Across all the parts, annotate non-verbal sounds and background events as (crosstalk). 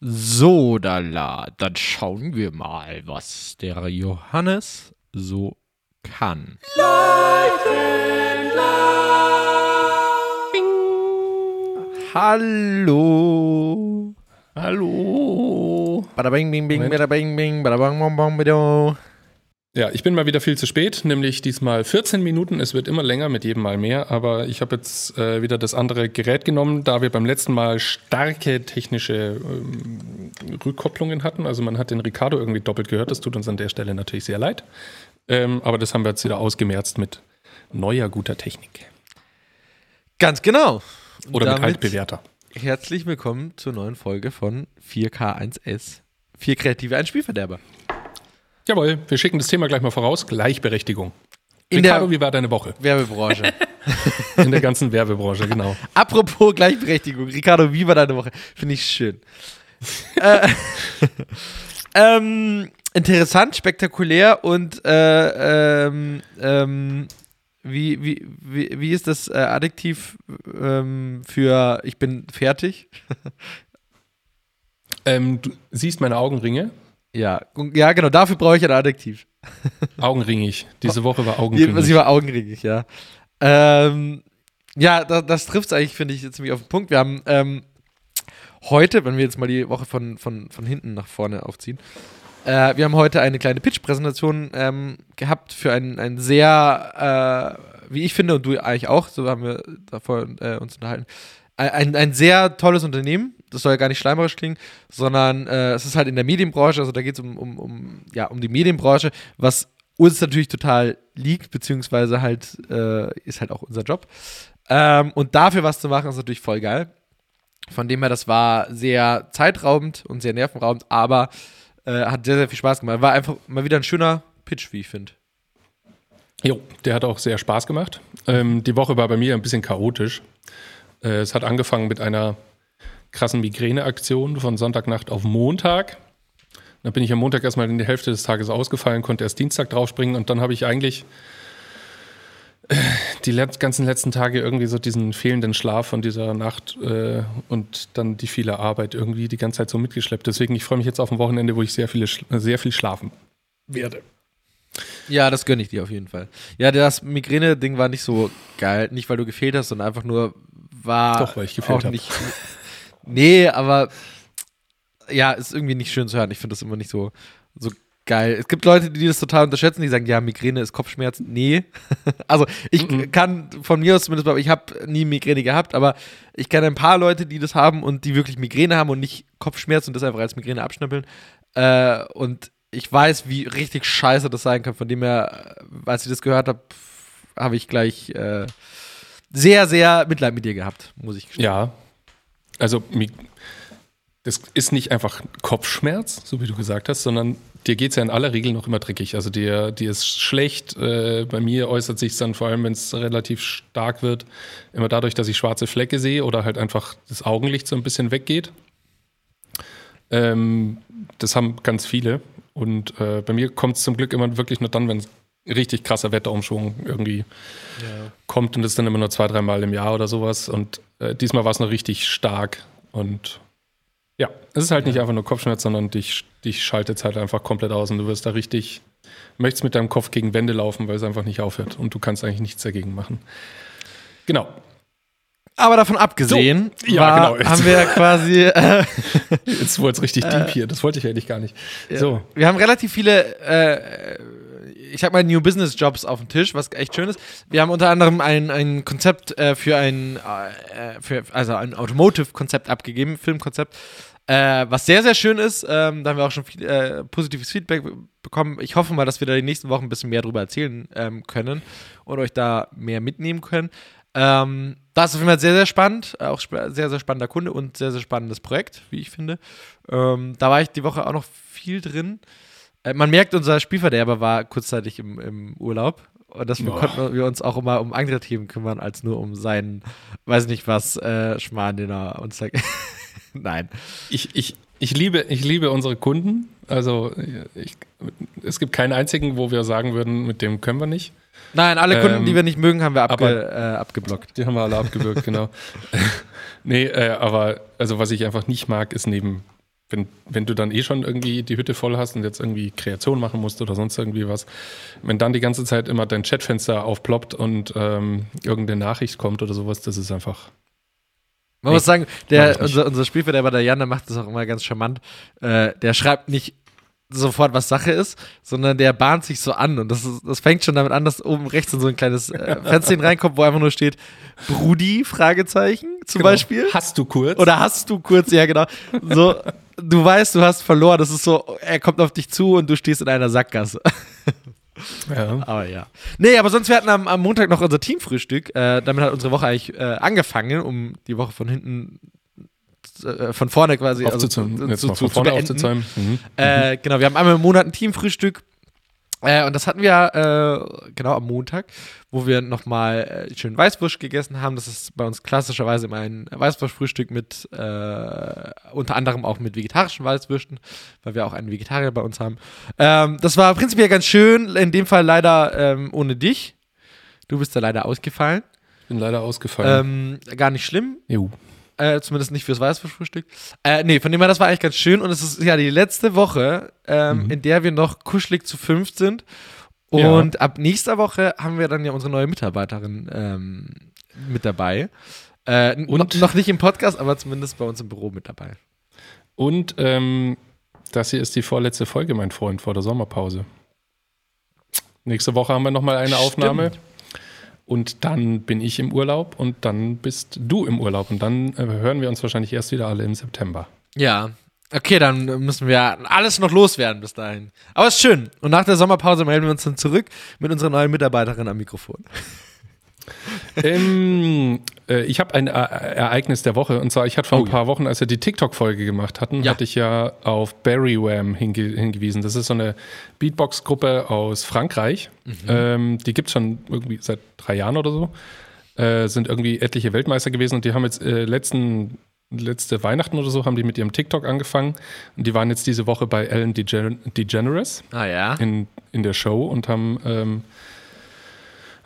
So, dala, dann schauen wir mal, was der Johannes so kann. Hallo. Hallo. Bada bing bing bing, bada bing bing, bada bang bang bang bido. Ja, ich bin mal wieder viel zu spät, nämlich diesmal 14 Minuten. Es wird immer länger, mit jedem Mal mehr. Aber ich habe jetzt äh, wieder das andere Gerät genommen, da wir beim letzten Mal starke technische ähm, Rückkopplungen hatten. Also man hat den Ricardo irgendwie doppelt gehört. Das tut uns an der Stelle natürlich sehr leid. Ähm, aber das haben wir jetzt wieder ausgemerzt mit neuer guter Technik. Ganz genau. Oder mit damit altbewährter. Herzlich willkommen zur neuen Folge von 4K1S. Vier kreative, ein Spielverderber. Jawohl, wir schicken das Thema gleich mal voraus. Gleichberechtigung. In Ricardo, der wie war deine Woche? Werbebranche. (laughs) In der ganzen Werbebranche, genau. Apropos Gleichberechtigung, Ricardo, wie war deine Woche? Finde ich schön. (laughs) äh, (laughs) ähm, interessant, spektakulär und äh, ähm, ähm, wie, wie, wie, wie ist das äh, Adjektiv ähm, für ich bin fertig? Ähm, du siehst meine Augenringe. Ja, ja genau, dafür brauche ich ein Adjektiv. (laughs) Augenringig. Diese Woche war augenringig. sie war augenringig, ja. Ähm, ja, da, das trifft es eigentlich, finde ich, ziemlich auf den Punkt. Wir haben ähm, heute, wenn wir jetzt mal die Woche von, von, von hinten nach vorne aufziehen, äh, wir haben heute eine kleine Pitch-Präsentation ähm, gehabt für ein, ein sehr, äh, wie ich finde, und du eigentlich auch, so haben wir davor äh, uns unterhalten, ein, ein sehr tolles Unternehmen. Das soll ja gar nicht schleimerisch klingen, sondern äh, es ist halt in der Medienbranche, also da geht es um, um, um, ja, um die Medienbranche, was uns natürlich total liegt, beziehungsweise halt äh, ist halt auch unser Job. Ähm, und dafür was zu machen, ist natürlich voll geil. Von dem her, das war sehr zeitraubend und sehr nervenraubend, aber äh, hat sehr, sehr viel Spaß gemacht. War einfach mal wieder ein schöner Pitch, wie ich finde. Jo, der hat auch sehr Spaß gemacht. Ähm, die Woche war bei mir ein bisschen chaotisch. Äh, es hat angefangen mit einer krassen Migräneaktion von Sonntagnacht auf Montag. Dann bin ich am Montag erstmal in die Hälfte des Tages ausgefallen, konnte erst Dienstag draufspringen und dann habe ich eigentlich äh, die ganzen letzten Tage irgendwie so diesen fehlenden Schlaf von dieser Nacht äh, und dann die viele Arbeit irgendwie die ganze Zeit so mitgeschleppt. Deswegen, ich freue mich jetzt auf ein Wochenende, wo ich sehr, viele, äh, sehr viel schlafen werde. Ja, das gönne ich dir auf jeden Fall. Ja, das Migräne-Ding war nicht so geil. Nicht, weil du gefehlt hast, sondern einfach nur war. Doch, weil ich gefehlt auch hab. nicht. (laughs) Nee, aber ja, ist irgendwie nicht schön zu hören. Ich finde das immer nicht so, so geil. Es gibt Leute, die das total unterschätzen, die sagen, ja, Migräne ist Kopfschmerz. Nee. (laughs) also ich Mhm. kann von mir aus zumindest, ich habe nie Migräne gehabt, aber ich kenne ein paar Leute, die das haben und die wirklich Migräne haben und nicht Kopfschmerz und das einfach als Migräne abschnippeln. Äh, und ich weiß, wie richtig scheiße das sein kann. Von dem her, äh, als ich das gehört habe, habe ich gleich äh, sehr, sehr Mitleid mit dir gehabt, muss ich gestehen. Ja, also das ist nicht einfach Kopfschmerz, so wie du gesagt hast, sondern dir geht es ja in aller Regel noch immer dreckig. Also dir, dir ist schlecht. Äh, bei mir äußert sich dann vor allem, wenn es relativ stark wird, immer dadurch, dass ich schwarze Flecke sehe oder halt einfach das Augenlicht so ein bisschen weggeht. Ähm, das haben ganz viele. Und äh, bei mir kommt es zum Glück immer wirklich nur dann, wenn es richtig krasser Wetterumschwung irgendwie kommt und das ist dann immer nur zwei, dreimal im Jahr oder sowas. Und äh, diesmal war es noch richtig stark. Und ja, es ist halt nicht einfach nur Kopfschmerz, sondern dich, dich schaltet es halt einfach komplett aus und du wirst da richtig, möchtest mit deinem Kopf gegen Wände laufen, weil es einfach nicht aufhört und du kannst eigentlich nichts dagegen machen. Genau. Aber davon abgesehen, So, ja, war, genau. haben wir (laughs) quasi, äh, Jetzt wurde es richtig deep hier. Das wollte ich eigentlich gar nicht. So. wir haben relativ viele, äh, ich sag mal, New Business Jobs auf dem Tisch, was echt schön ist. Wir haben unter anderem ein, ein Konzept äh, für ein, äh, für, also ein Automotive-Konzept abgegeben, Filmkonzept, äh, was sehr, sehr schön ist. Ähm, da haben wir auch schon viel äh, positives Feedback be- bekommen. Ich hoffe mal, dass wir da die nächsten Wochen ein bisschen mehr drüber erzählen ähm, können und euch da mehr mitnehmen können. Ähm, das ist auf jeden Fall sehr, sehr spannend. Äh, Auch sehr, sehr spannender Kunde und sehr, sehr spannendes Projekt, wie ich finde. Ähm, da war ich die Woche auch noch viel drin. Äh, man merkt, unser Spielverderber war kurzzeitig im, im Urlaub. Und deswegen Boah. konnten wir uns auch immer um andere Themen kümmern, als nur um seinen, weiß nicht was, äh, Schmarrn, den er uns da. (laughs) Nein. Ich, ich, ich, liebe, ich liebe unsere Kunden. Also ich, es gibt keinen einzigen, wo wir sagen würden, mit dem können wir nicht. Nein, alle Kunden, Ähm, die wir nicht mögen, haben wir abge aber- äh, abgeblockt. Die haben wir alle abgewürgt, genau. (laughs) nee, äh, aber also was ich einfach nicht mag, ist neben wenn, wenn du dann eh schon irgendwie die Hütte voll hast und jetzt irgendwie Kreation machen musst oder sonst irgendwie was, wenn dann die ganze Zeit immer dein Chatfenster aufploppt und ähm, irgendeine Nachricht kommt oder sowas, das ist einfach. Man nee, muss sagen, der, unser, unser Spielverderber, der Jan, der macht das auch immer ganz charmant. Äh, der schreibt nicht sofort, was Sache ist, sondern der bahnt sich so an. Und das, ist, das fängt schon damit an, dass oben rechts in so ein kleines äh, (laughs) Fenster reinkommt, wo einfach nur steht, Brudi, Fragezeichen, zum genau. Beispiel. Hast du kurz? Oder hast du kurz, ja genau. So, du weißt, du hast verloren. Das ist so, er kommt auf dich zu und du stehst in einer Sackgasse. (laughs) Ja. Aber ja. Nee, aber sonst, wir hatten am, am Montag noch unser Teamfrühstück. Äh, damit hat unsere Woche eigentlich äh, angefangen, um die Woche von hinten äh, von vorne quasi aufzuzäumen. Also, zu, zu, zu, zu aufzuzäumen. Mhm. Äh, genau, wir haben einmal im Monat ein Teamfrühstück. Äh, und das hatten wir äh, genau am Montag, wo wir nochmal äh, schön Weißwurst gegessen haben. Das ist bei uns klassischerweise immer ein Weißwurstfrühstück mit äh, unter anderem auch mit vegetarischen Weißwürsten, weil wir auch einen Vegetarier bei uns haben. Ähm, das war prinzipiell ganz schön, in dem Fall leider ähm, ohne dich. Du bist da leider ausgefallen. Bin leider ausgefallen. Ähm, gar nicht schlimm. Jo. Äh, zumindest nicht fürs Weißwurstfrühstück. Äh, nee, von dem her, das war eigentlich ganz schön. Und es ist ja die letzte Woche, ähm, mhm. in der wir noch kuschelig zu fünf sind. Und ja. ab nächster Woche haben wir dann ja unsere neue Mitarbeiterin ähm, mit dabei. Äh, und noch nicht im Podcast, aber zumindest bei uns im Büro mit dabei. Und ähm, das hier ist die vorletzte Folge, mein Freund, vor der Sommerpause. Nächste Woche haben wir nochmal eine Stimmt. Aufnahme. Und dann bin ich im Urlaub und dann bist du im Urlaub. Und dann äh, hören wir uns wahrscheinlich erst wieder alle im September. Ja. Okay, dann müssen wir alles noch loswerden bis dahin. Aber ist schön. Und nach der Sommerpause melden wir uns dann zurück mit unserer neuen Mitarbeiterin am Mikrofon. (laughs) ähm, äh, ich habe ein äh, Ereignis der Woche und zwar, ich hatte vor oh, ein paar ja. Wochen, als wir die TikTok-Folge gemacht hatten, ja. hatte ich ja auf Barry Wham hinge hingewiesen. Das ist so eine Beatbox-Gruppe aus Frankreich. Mhm. Ähm, die gibt es schon irgendwie seit drei Jahren oder so. Äh, sind irgendwie etliche Weltmeister gewesen und die haben jetzt äh, letzten letzte Weihnachten oder so haben die mit ihrem TikTok angefangen und die waren jetzt diese Woche bei Ellen DeGen DeGeneres ah, ja. in, in der Show und haben, ähm,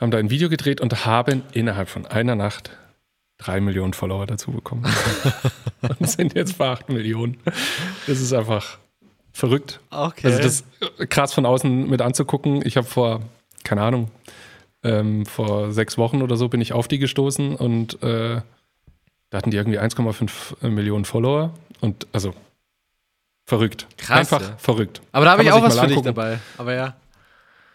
haben da ein Video gedreht und haben innerhalb von einer Nacht drei Millionen Follower dazu bekommen. (laughs) und sind jetzt bei acht Millionen. Das ist einfach verrückt. Okay. Also das krass von außen mit anzugucken. Ich habe vor, keine Ahnung, ähm, vor sechs Wochen oder so bin ich auf die gestoßen und äh, da hatten die irgendwie 1,5 Millionen Follower. Und also verrückt. Krass. Einfach ja. verrückt. Aber da habe ich auch was für dich dabei. Aber ja.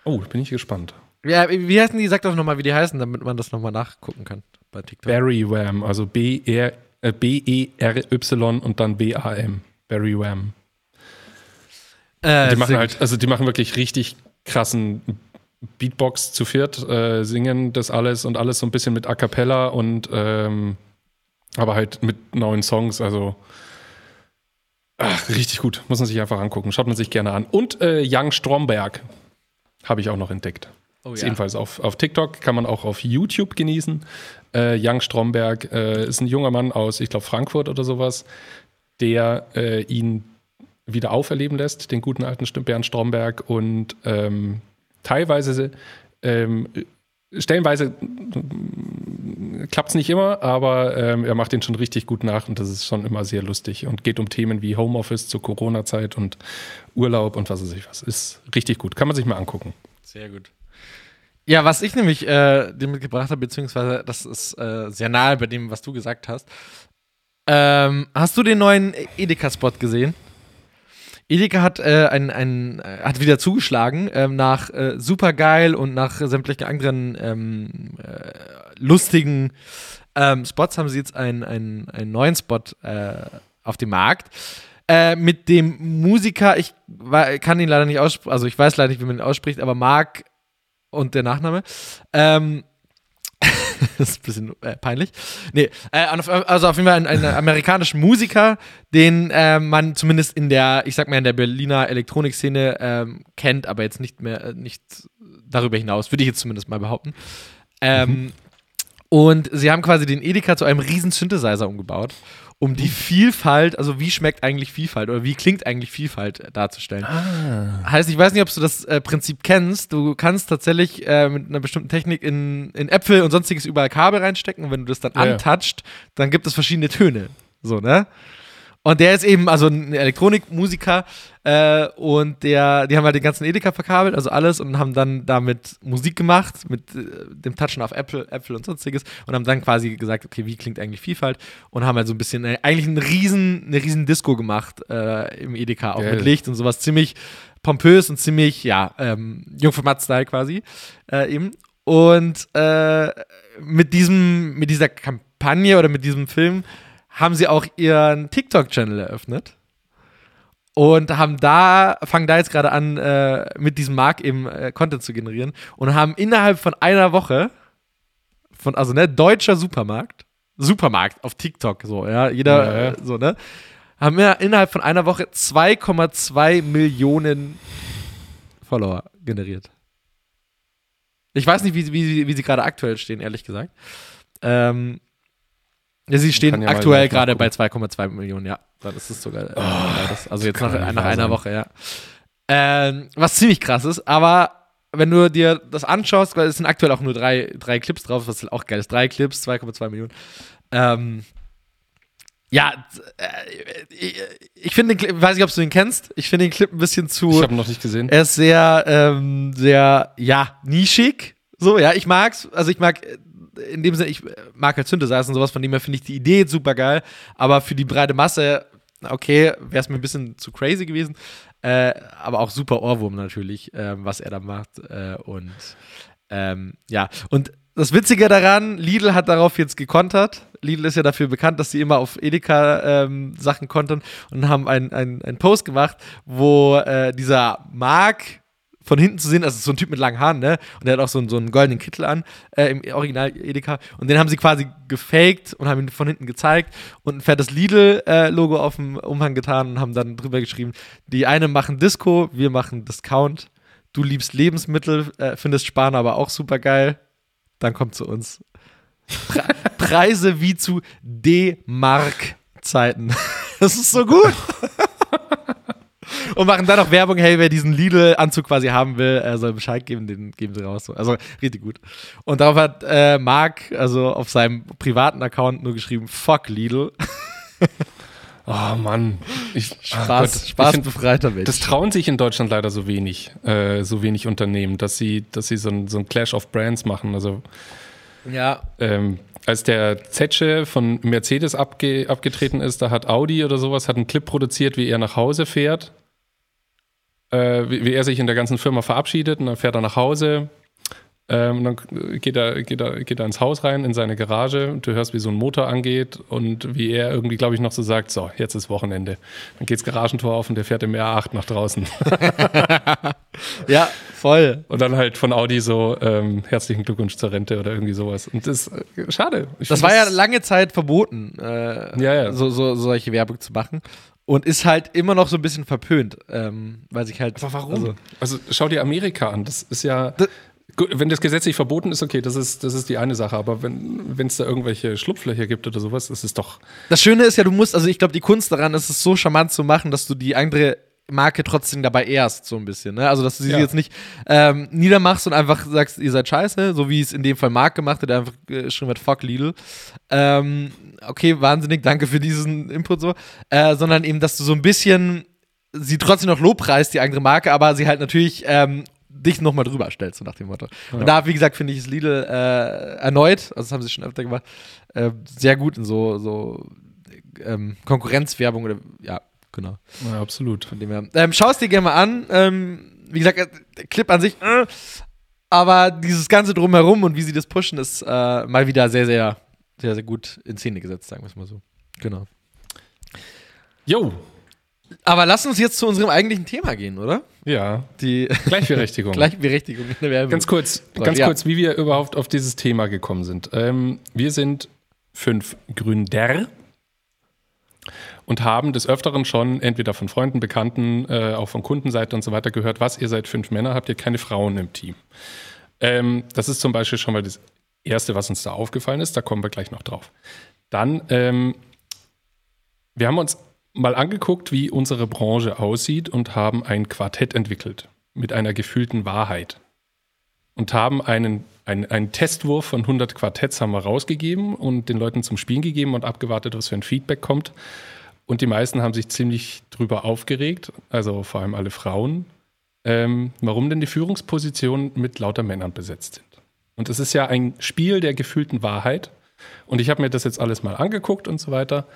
Oh, bin ich gespannt. Ja, wie heißen die? Sag doch nochmal, wie die heißen, damit man das nochmal nachgucken kann bei TikTok. Barry Wham, also B-E-R-Y äh, und dann B-A-M. Barry Wham. Äh, die machen halt, also die machen wirklich richtig krassen Beatbox zu viert, äh, singen das alles und alles so ein bisschen mit A Cappella und ähm, aber halt mit neuen Songs, also ach, richtig gut, muss man sich einfach angucken, schaut man sich gerne an. Und äh, Young Stromberg habe ich auch noch entdeckt. Oh, ist ja. ebenfalls auf, auf TikTok, kann man auch auf YouTube genießen. Äh, Jan Stromberg äh, ist ein junger Mann aus, ich glaube, Frankfurt oder sowas, der äh, ihn wieder auferleben lässt, den guten alten Bernd Stromberg. Und ähm, teilweise, ähm, stellenweise klappt es nicht immer, aber ähm, er macht den schon richtig gut nach und das ist schon immer sehr lustig und geht um Themen wie Homeoffice zur Corona-Zeit und Urlaub und was weiß ich was. Ist richtig gut. Kann man sich mal angucken. Sehr gut. Ja, was ich nämlich äh, dir mitgebracht habe, beziehungsweise das ist äh, sehr nahe bei dem, was du gesagt hast. Ähm, hast du den neuen Edeka-Spot gesehen? Edeka hat, äh, ein, ein, äh, hat wieder zugeschlagen ähm, nach äh, Supergeil und nach sämtlichen anderen ähm, äh, lustigen ähm, Spots haben sie jetzt einen, einen, einen neuen Spot äh, auf dem Markt. Äh, mit dem Musiker, ich kann ihn leider nicht aussprechen, also ich weiß leider nicht, wie man ihn ausspricht, aber Mark und der Nachname. Ähm, (laughs) das ist ein bisschen äh, peinlich. Nee, äh, also auf jeden Fall ein, ein amerikanischer Musiker, den äh, man zumindest in der, ich sag mal, in der Berliner Elektronikszene ähm, kennt, aber jetzt nicht mehr, äh, nicht darüber hinaus, würde ich jetzt zumindest mal behaupten. Ähm, mhm. Und sie haben quasi den Edeka zu einem riesen Synthesizer umgebaut um die Vielfalt, also wie schmeckt eigentlich Vielfalt oder wie klingt eigentlich Vielfalt äh, darzustellen. Ah. Heißt, ich weiß nicht, ob du das äh, Prinzip kennst. Du kannst tatsächlich äh, mit einer bestimmten Technik in, in Äpfel und sonstiges überall Kabel reinstecken und wenn du das dann ja. antatscht, dann gibt es verschiedene Töne. So, ne? Und der ist eben also ein Elektronikmusiker äh, und der, die haben halt den ganzen Edeka verkabelt, also alles und haben dann damit Musik gemacht mit äh, dem Touchen auf Apple, Apple und sonstiges und haben dann quasi gesagt, okay, wie klingt eigentlich Vielfalt und haben halt so ein bisschen äh, eigentlich einen riesen, eine riesen Disco gemacht äh, im Edeka, auch Geil. mit Licht und sowas ziemlich pompös und ziemlich, ja, ähm, Jungformat-Style quasi äh, eben. Und äh, mit diesem, mit dieser Kampagne oder mit diesem Film haben sie auch ihren TikTok-Channel eröffnet. Und haben da, fangen da jetzt gerade an, äh, mit diesem Mark eben äh, Content zu generieren und haben innerhalb von einer Woche, von, also ne, deutscher Supermarkt, Supermarkt auf TikTok, so, ja, jeder, Ja, ja. so, ne, haben wir innerhalb von einer Woche 2,2 Millionen Follower generiert. Ich weiß nicht, wie, wie, wie sie gerade aktuell stehen, ehrlich gesagt. Ähm, ja, sie stehen ja aktuell gerade bei 2,2 Millionen, ja. Dann ist es sogar. Äh, das, also jetzt nach, nach einer. Woche, ja. Ähm, was ziemlich krass ist, aber wenn du dir das anschaust, weil es sind aktuell auch nur drei, drei Clips drauf, was auch geil ist. Drei Clips, 2,2 Millionen. Ähm, ja, äh, ich, ich finde, den Clip- weiß nicht, ob du den kennst. Ich finde den Clip ein bisschen zu. Ich habe ihn noch nicht gesehen. Er ist sehr, ähm, sehr, ja, nischig. So, ja, ich mag's. Also ich mag, äh, in dem Sinne, ich mag halt Synthesizer und sowas, von dem her finde ich die Idee super geil. Aber für die breite Masse, okay, wäre es mir ein bisschen zu crazy gewesen. Äh, aber auch super Ohrwurm natürlich, ähm, was er da macht. Äh, und ähm, ja, und das Witzige daran, Lidl hat darauf jetzt gekontert. Lidl ist ja dafür bekannt, dass sie immer auf Edeka ähm, Sachen kontern und haben einen ein Post gemacht, wo äh, dieser Mark von hinten zu sehen, also so ein Typ mit langen Haaren, ne? Und der hat auch so, einen- so einen goldenen Kittel an, äh, im Original Edeka. Und den haben sie quasi gefaked und haben ihn von hinten gezeigt und ein fettes Lidl-Logo auf dem Umhang getan und haben dann drüber geschrieben: Die einen machen Disco, wir machen Discount. Du liebst Lebensmittel, äh, findest Sparen aber auch super geil. Dann kommt zu uns. Pre (laughs) Preise wie zu D-Mark-Zeiten. (laughs) Das ist so gut. (laughs) Und machen dann auch Werbung, hey, wer diesen Lidl-Anzug quasi haben will, äh, soll Bescheid geben, den geben sie raus. Also richtig gut. Und darauf hat äh, Marc, also auf seinem privaten Account nur geschrieben, fuck Lidl. (laughs) Oh Mann. Ich, ah Spaß, Gott. Ich Spaß find, befreiter Mensch. das trauen sich in Deutschland leider so wenig, äh, so wenig Unternehmen, dass sie, dass sie so ein, so Clash of Brands machen. Also ja, ähm, als der Zetsche von Mercedes abge abgetreten ist, da hat Audi oder sowas hat einen Clip produziert, wie er nach Hause fährt, äh, wie, wie er sich in der ganzen Firma verabschiedet und dann fährt er nach Hause. Ähm, dann geht er, geht, er, geht er ins Haus rein, in seine Garage und du hörst, wie so ein Motor angeht und wie er irgendwie, glaube ich, noch so sagt, so, jetzt ist Wochenende. Dann geht das Garagentor auf und der fährt im R8 nach draußen. (laughs) ja, voll. Und dann halt von Audi so, ähm, herzlichen Glückwunsch zur Rente oder irgendwie sowas. Und das ist äh, schade. Ich Das war ja lange Zeit verboten, äh, Ja, ja. So, so, solche Werbung zu machen. Und ist halt immer noch so ein bisschen verpönt, ähm, weil sich halt. Aber warum? Also, Also, schau dir Amerika an. Das ist ja. Das- Gut, wenn das gesetzlich verboten ist, okay, das ist, das ist die eine Sache. Aber wenn es da irgendwelche Schlupflöcher gibt oder sowas, das ist doch. das Schöne ist ja, du musst, also ich glaube, die Kunst daran ist es so charmant zu machen, dass du die andere Marke trotzdem dabei ehrst, so ein bisschen. Ne? Also, dass du sie Ja. jetzt nicht ähm, niedermachst und einfach sagst, ihr seid scheiße, so wie es in dem Fall Marc gemacht hat, der einfach geschrieben hat, fuck Lidl. Ähm, okay, wahnsinnig, danke für diesen Input so. Äh, sondern eben, dass du so ein bisschen sie trotzdem noch lobpreist, die andere Marke, aber sie halt natürlich ähm, dich nochmal drüber stellst, so nach dem Motto. Und da, wie gesagt, finde ich es Lidl äh, erneut, also das haben sie schon öfter gemacht, äh, sehr gut in so, so ähm, Konkurrenzwerbung oder ja, genau. Ja, absolut. Von dem her. Ähm, Schau es dir gerne mal an. Ähm, wie gesagt, äh, der Clip an sich, äh, aber dieses Ganze drumherum und wie sie das pushen, ist äh, mal wieder sehr, sehr, sehr, sehr gut in Szene gesetzt, sagen wir es mal so. Genau. Jo, Aber lass uns jetzt zu unserem eigentlichen Thema gehen, oder? ja. Die Gleichberechtigung. (laughs) Gleichberechtigung in der Werbung. Ganz kurz, ganz Ja. kurz, wie wir überhaupt auf dieses Thema gekommen sind. Ähm, wir sind fünf Gründer und haben des Öfteren schon entweder von Freunden, Bekannten, äh, auch von Kundenseite und so weiter gehört, was ihr seid fünf Männer, habt ihr keine Frauen im Team. Ähm, das ist zum Beispiel schon mal das Erste, was uns da aufgefallen ist. Da kommen wir gleich noch drauf. Dann, ähm, wir haben uns mal angeguckt, wie unsere Branche aussieht und haben ein Quartett entwickelt mit einer gefühlten Wahrheit und haben einen, einen, einen Testwurf von 100 Quartetts haben wir rausgegeben und den Leuten zum Spielen gegeben und abgewartet, was für ein Feedback kommt. Und die meisten haben sich ziemlich drüber aufgeregt, also vor allem alle Frauen, ähm, warum denn die Führungspositionen mit lauter Männern besetzt sind. Und es ist ja ein Spiel der gefühlten Wahrheit. Und ich habe mir das jetzt alles mal angeguckt und so weiter.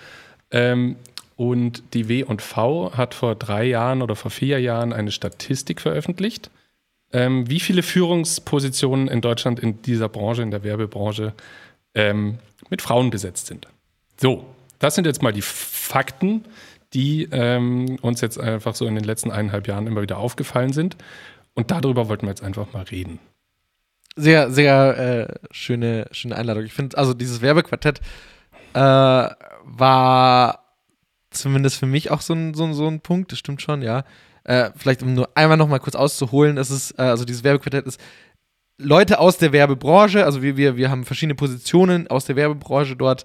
Ähm, und die W&V hat vor drei Jahren oder vor vier Jahren eine Statistik veröffentlicht, ähm, wie viele Führungspositionen in Deutschland in dieser Branche, in der Werbebranche, ähm, mit Frauen besetzt sind. So, das sind jetzt mal die Fakten, die ähm, uns jetzt einfach so in den letzten eineinhalb Jahren immer wieder aufgefallen sind. Und darüber wollten wir jetzt einfach mal reden. Sehr, sehr äh, schöne, schöne Einladung. Ich finde, also dieses Werbequartett äh, war zumindest für mich auch so ein, so, so ein Punkt, das stimmt schon, ja. Äh, vielleicht um nur einmal noch mal kurz auszuholen, es ist, äh, also dieses Werbequartett ist Leute aus der Werbebranche, also wir, wir, wir haben verschiedene Positionen aus der Werbebranche dort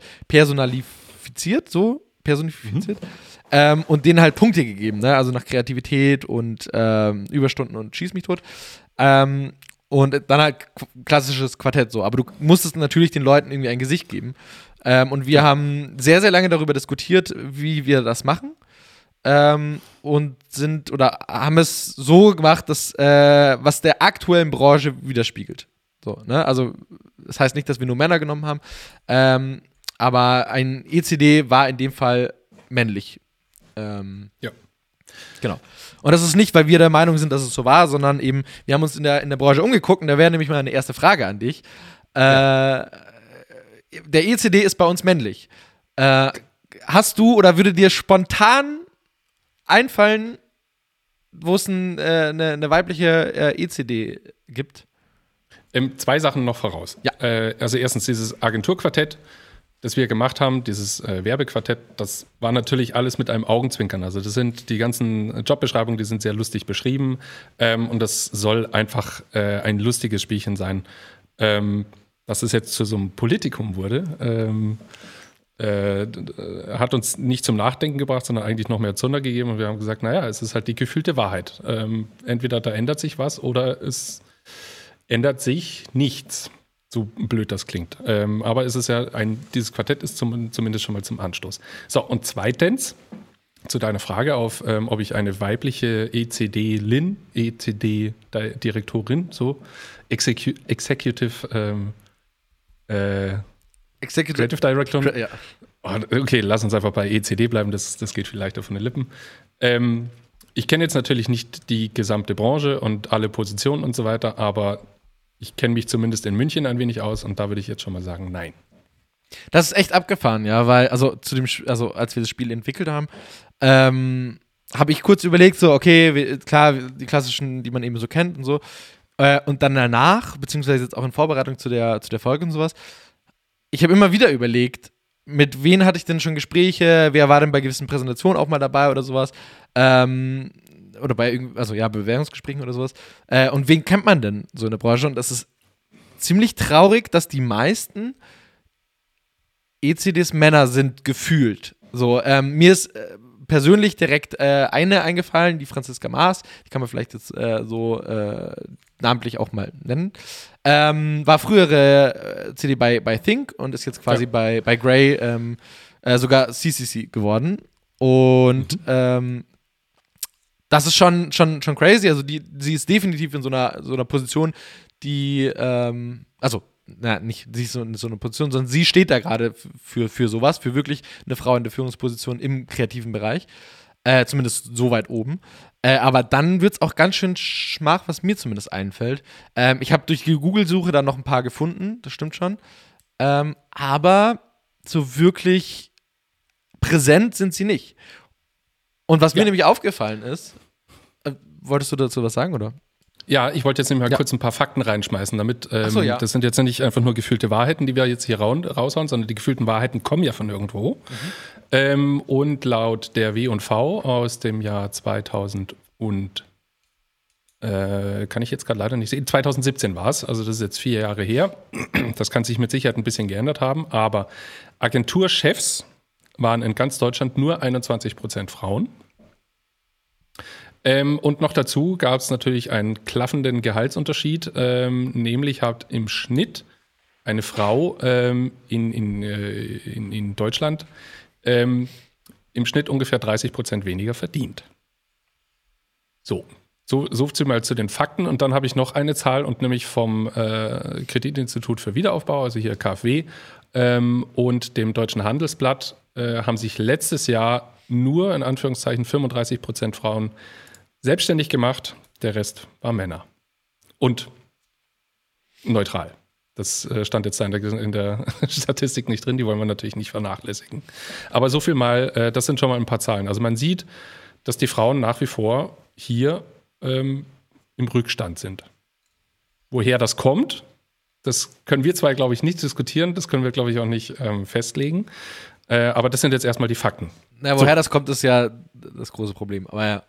personalifiziert, so personifiziert. Mhm. Ähm, und denen halt Punkte gegeben, ne? also nach Kreativität und ähm, Überstunden und Schieß mich tot. Ähm, und dann halt klassisches Quartett so. Aber du musstest natürlich den Leuten irgendwie ein Gesicht geben. Ähm, und wir haben sehr, sehr lange darüber diskutiert, wie wir das machen. Ähm, und sind oder haben es so gemacht, dass äh, was der aktuellen Branche widerspiegelt. So, ne? Also, das heißt nicht, dass wir nur Männer genommen haben, ähm, aber ein ECD war in dem Fall männlich. Ähm, ja. Genau. Und das ist nicht, weil wir der Meinung sind, dass es so war, sondern eben, wir haben uns in der, in der Branche umgeguckt und da wäre nämlich mal eine erste Frage an dich. Äh, ja. Der ECD ist bei uns männlich. Äh, hast du oder würde dir spontan einfallen, wo es äh, eine, eine, weibliche äh, ECD gibt? Ähm, zwei Sachen noch voraus. Ja. Äh, also erstens dieses Agenturquartett das wir gemacht haben, dieses äh, Werbequartett, das war natürlich alles mit einem Augenzwinkern. Also das sind die ganzen Jobbeschreibungen, die sind sehr lustig beschrieben ähm, und das soll einfach äh, ein lustiges Spielchen sein. Ähm, dass es jetzt zu so einem Politikum wurde, ähm, äh, hat uns nicht zum Nachdenken gebracht, sondern eigentlich noch mehr Zunder gegeben und wir haben gesagt, naja, es ist halt die gefühlte Wahrheit. Ähm, entweder da ändert sich was oder es ändert sich nichts. So blöd das klingt. Ähm, aber es ist ja ein, dieses Quartett ist zum, zumindest schon mal zum Anstoß. So, und zweitens, zu deiner Frage auf, ähm, ob ich eine weibliche ECD-Lin, ECD-Direktorin, so, Execu Executive, ähm, äh, Executive Creative Director. Ja. Oh, okay, lass uns einfach bei ECD bleiben, das, das geht viel leichter von den Lippen. Ähm, ich kenne jetzt natürlich nicht die gesamte Branche und alle Positionen und so weiter, aber ich kenne mich zumindest in München ein wenig aus und da würde ich jetzt schon mal sagen, nein. Das ist echt abgefahren, ja, weil, also zu dem, also als wir das Spiel entwickelt haben, ähm, habe ich kurz überlegt, so, okay, klar, die klassischen, die man eben so kennt und so. Äh, und dann danach, beziehungsweise jetzt auch in Vorbereitung zu der, zu der Folge und sowas, ich habe immer wieder überlegt, mit wem hatte ich denn schon Gespräche, wer war denn bei gewissen Präsentationen auch mal dabei oder sowas. Ähm, oder bei also ja, Bewerbungsgesprächen oder sowas. Äh, und wen kennt man denn so in der Branche? Und das ist ziemlich traurig, dass die meisten ECDs Männer sind gefühlt. So, ähm, mir ist äh, persönlich direkt äh, eine eingefallen, die Franziska Maas, die kann man vielleicht jetzt äh, so äh, namentlich auch mal nennen. Ähm, war frühere äh, CD bei, bei Think und ist jetzt quasi ja. bei, bei Grey ähm, äh, sogar CCC geworden. Und mhm. ähm, das ist schon, schon, schon crazy. Also die, sie ist definitiv in so einer, so einer Position, die, ähm, also, na, nicht sie ist so in so einer Position, sondern sie steht da gerade für, für sowas, für wirklich eine Frau in der Führungsposition im kreativen Bereich. Äh, zumindest so weit oben. Äh, aber dann wird es auch ganz schön schmach, was mir zumindest einfällt. Ähm, ich habe durch die Google-Suche da noch ein paar gefunden, das stimmt schon. Ähm, aber so wirklich präsent sind sie nicht. Und was ja. mir nämlich aufgefallen ist, äh, wolltest du dazu was sagen, oder? Ja, ich wollte jetzt nämlich mal ja. kurz ein paar Fakten reinschmeißen, damit ähm, so, ja. das sind jetzt nicht einfach nur gefühlte Wahrheiten, die wir jetzt hier raushauen, sondern die gefühlten Wahrheiten kommen ja von irgendwo. Mhm. Ähm, und laut der W&V aus dem Jahr 2000 und äh, kann ich jetzt gerade leider nicht sehen. 2017 war es, also das ist jetzt vier Jahre her. Das kann sich mit Sicherheit ein bisschen geändert haben, aber Agenturchefs waren in ganz Deutschland nur 21 Prozent Frauen. Ähm, und noch dazu gab es natürlich einen klaffenden Gehaltsunterschied, ähm, nämlich hat im Schnitt eine Frau ähm, in, in, äh, in, in, Deutschland ähm, im Schnitt ungefähr 30 Prozent weniger verdient. So, so, so viel mal zu den Fakten. Und dann habe ich noch eine Zahl und nämlich vom äh, Kreditinstitut für Wiederaufbau, also hier KfW, ähm, und dem Deutschen Handelsblatt äh, haben sich letztes Jahr nur in Anführungszeichen 35 Prozent Frauen selbstständig gemacht. Der Rest war Männer. Und neutral. Das äh, stand jetzt in der, in der, (laughs) Statistik nicht drin, die wollen wir natürlich nicht vernachlässigen. Aber so viel mal, äh, das sind schon mal ein paar Zahlen. Also man sieht, dass die Frauen nach wie vor hier ähm, im Rückstand sind. Woher das kommt, das können wir zwar, glaube ich, nicht diskutieren, das können wir, glaube ich, auch nicht ähm, festlegen. Äh, aber das sind jetzt erstmal die Fakten. Na, woher so. das kommt, ist ja das große Problem. Aber ja,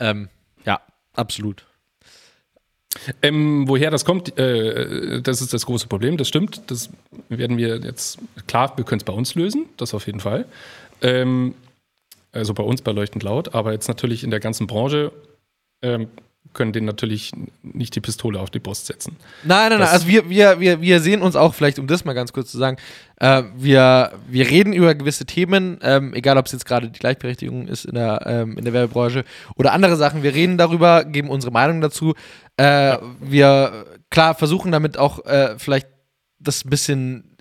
ähm, ja absolut. Ähm, woher das kommt, äh, das ist das große Problem, das stimmt. Das werden wir jetzt, klar, wir können es bei uns lösen, das auf jeden Fall. Ähm, also bei uns bei Leuchtend Laut, aber jetzt natürlich in der ganzen Branche ähm, können denen natürlich nicht die Pistole auf die Brust setzen. Nein, nein, nein. Also wir, wir, wir, wir sehen uns auch, vielleicht um das mal ganz kurz zu sagen, äh, wir, wir reden über gewisse Themen, ähm, egal ob es jetzt gerade die Gleichberechtigung ist in der, ähm, in der Werbebranche oder andere Sachen. Wir reden darüber, geben unsere Meinung dazu. Äh, ja. Wir, klar, versuchen damit auch äh, vielleicht das ein bisschen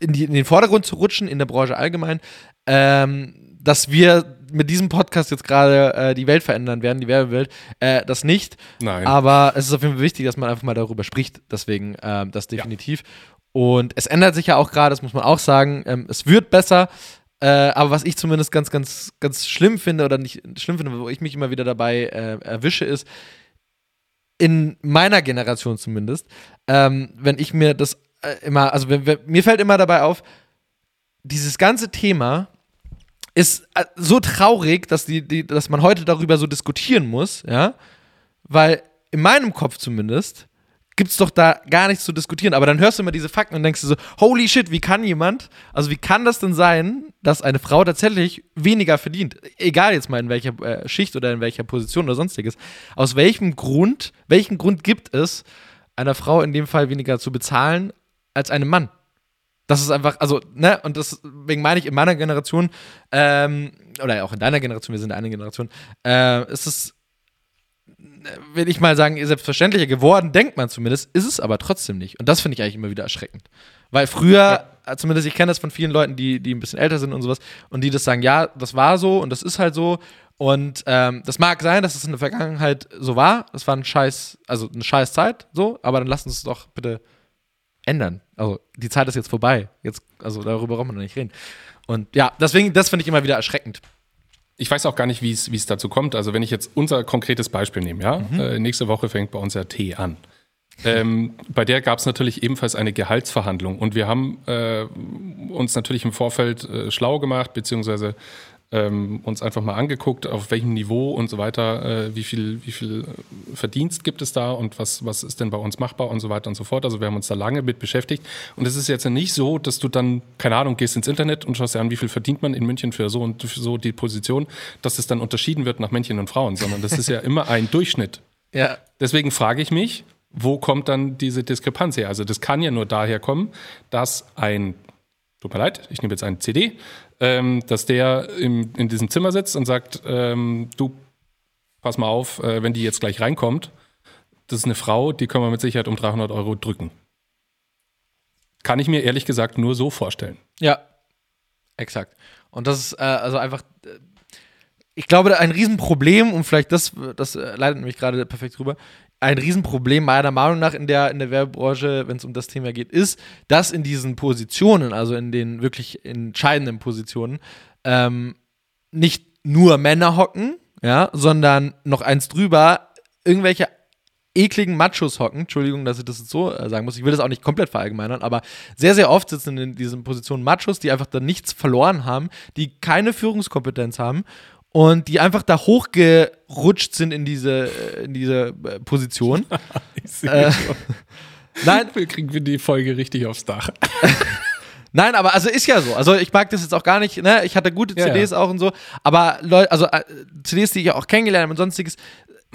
in, die, in, den Vordergrund zu rutschen, in der Branche allgemein. Ähm, dass wir mit diesem Podcast jetzt gerade äh, die Welt verändern werden, die Werbewelt, äh, das nicht. Nein. Aber es ist auf jeden Fall wichtig, dass man einfach mal darüber spricht. Deswegen äh, das definitiv. Ja. Und es ändert sich ja auch gerade, das muss man auch sagen. Ähm, es wird besser. Äh, aber was ich zumindest ganz, ganz, ganz schlimm finde oder nicht schlimm finde, wo ich mich immer wieder dabei äh, erwische, ist, in meiner Generation zumindest, ähm, wenn ich mir das äh, immer, also wenn, wenn, mir fällt immer dabei auf, dieses ganze Thema ist äh, so traurig, dass, die, die, dass man heute darüber so diskutieren muss, ja. Weil in meinem Kopf zumindest gibt es doch da gar nichts zu diskutieren. Aber dann hörst du immer diese Fakten und denkst du so, holy shit, wie kann jemand, also wie kann das denn sein, dass eine Frau tatsächlich weniger verdient? Egal jetzt mal in welcher äh, Schicht oder in welcher Position oder sonstiges. Aus welchem Grund, welchen Grund gibt es, einer Frau in dem Fall weniger zu bezahlen als einem Mann? Das ist einfach, also, ne, und deswegen meine ich, in meiner Generation, ähm, oder auch in deiner Generation, wir sind eine Generation, äh, ist es, will ich mal sagen, selbstverständlicher geworden, denkt man zumindest, ist es aber trotzdem nicht. Und das finde ich eigentlich immer wieder erschreckend. Weil früher, ja. Äh, zumindest ich kenne das von vielen Leuten, die, die ein bisschen älter sind und sowas, und die das sagen, ja, das war so und das ist halt so. Und ähm, das mag sein, dass es in der Vergangenheit so war. Das war ein scheiß, also eine scheiß Zeit, so, aber dann lass uns doch bitte ändern. Also die Zeit ist jetzt vorbei. Jetzt, also darüber brauchen wir noch nicht reden. Und ja, deswegen, das finde ich immer wieder erschreckend. Ich weiß auch gar nicht, wie es dazu kommt. Also wenn ich jetzt unser konkretes Beispiel nehme, ja, mhm. äh, nächste Woche fängt bei uns ja T an. Ähm, bei der gab es natürlich ebenfalls eine Gehaltsverhandlung und wir haben äh, uns natürlich im Vorfeld äh, schlau gemacht, beziehungsweise ähm, uns einfach mal angeguckt, auf welchem Niveau und so weiter, äh, wie, viel, wie viel Verdienst gibt es da und was, was ist denn bei uns machbar und so weiter und so fort. Also wir haben uns da lange mit beschäftigt. Und es ist jetzt nicht so, dass du dann, keine Ahnung, gehst ins Internet und schaust dir an, wie viel verdient man in München für so und für so die Position, dass es dann unterschieden wird nach Männchen und Frauen, sondern das ist ja immer ein Durchschnitt. Ja. Deswegen frage ich mich, wo kommt dann diese Diskrepanz her? Also das kann ja nur daher kommen, dass ein tut mir leid, ich nehme jetzt einen CD, ähm, dass der im, in diesem Zimmer sitzt und sagt, ähm, du, pass mal auf, äh, wenn die jetzt gleich reinkommt, das ist eine Frau, die können wir mit Sicherheit um 300 Euro drücken. Kann ich mir ehrlich gesagt nur so vorstellen. Ja, exakt. Und das ist äh, also einfach, äh, ich glaube, ein Riesenproblem, und vielleicht das, das äh, leitet nämlich gerade perfekt rüber, ein Riesenproblem meiner Meinung nach in der, in der Werbebranche, wenn es um das Thema geht, ist, dass in diesen Positionen, also in den wirklich entscheidenden Positionen, ähm, nicht nur Männer hocken, ja, sondern noch eins drüber irgendwelche ekligen Machos hocken. Entschuldigung, dass ich das jetzt so äh, sagen muss. Ich will das auch nicht komplett verallgemeinern, aber sehr, sehr oft sitzen in diesen Positionen Machos, die einfach dann nichts verloren haben, die keine Führungskompetenz haben und die einfach da hochgerutscht sind in diese, äh, in diese äh, Position. (laughs) ich sehe äh, (laughs) Nein. Wir kriegen die Folge richtig aufs Dach. (laughs) Nein, aber also ist ja so. Also ich mag das jetzt auch gar nicht, ne? Ich hatte gute CDs ja, ja. auch und so, aber Leute, also äh, CDs, die ich auch kennengelernt habe und sonstiges,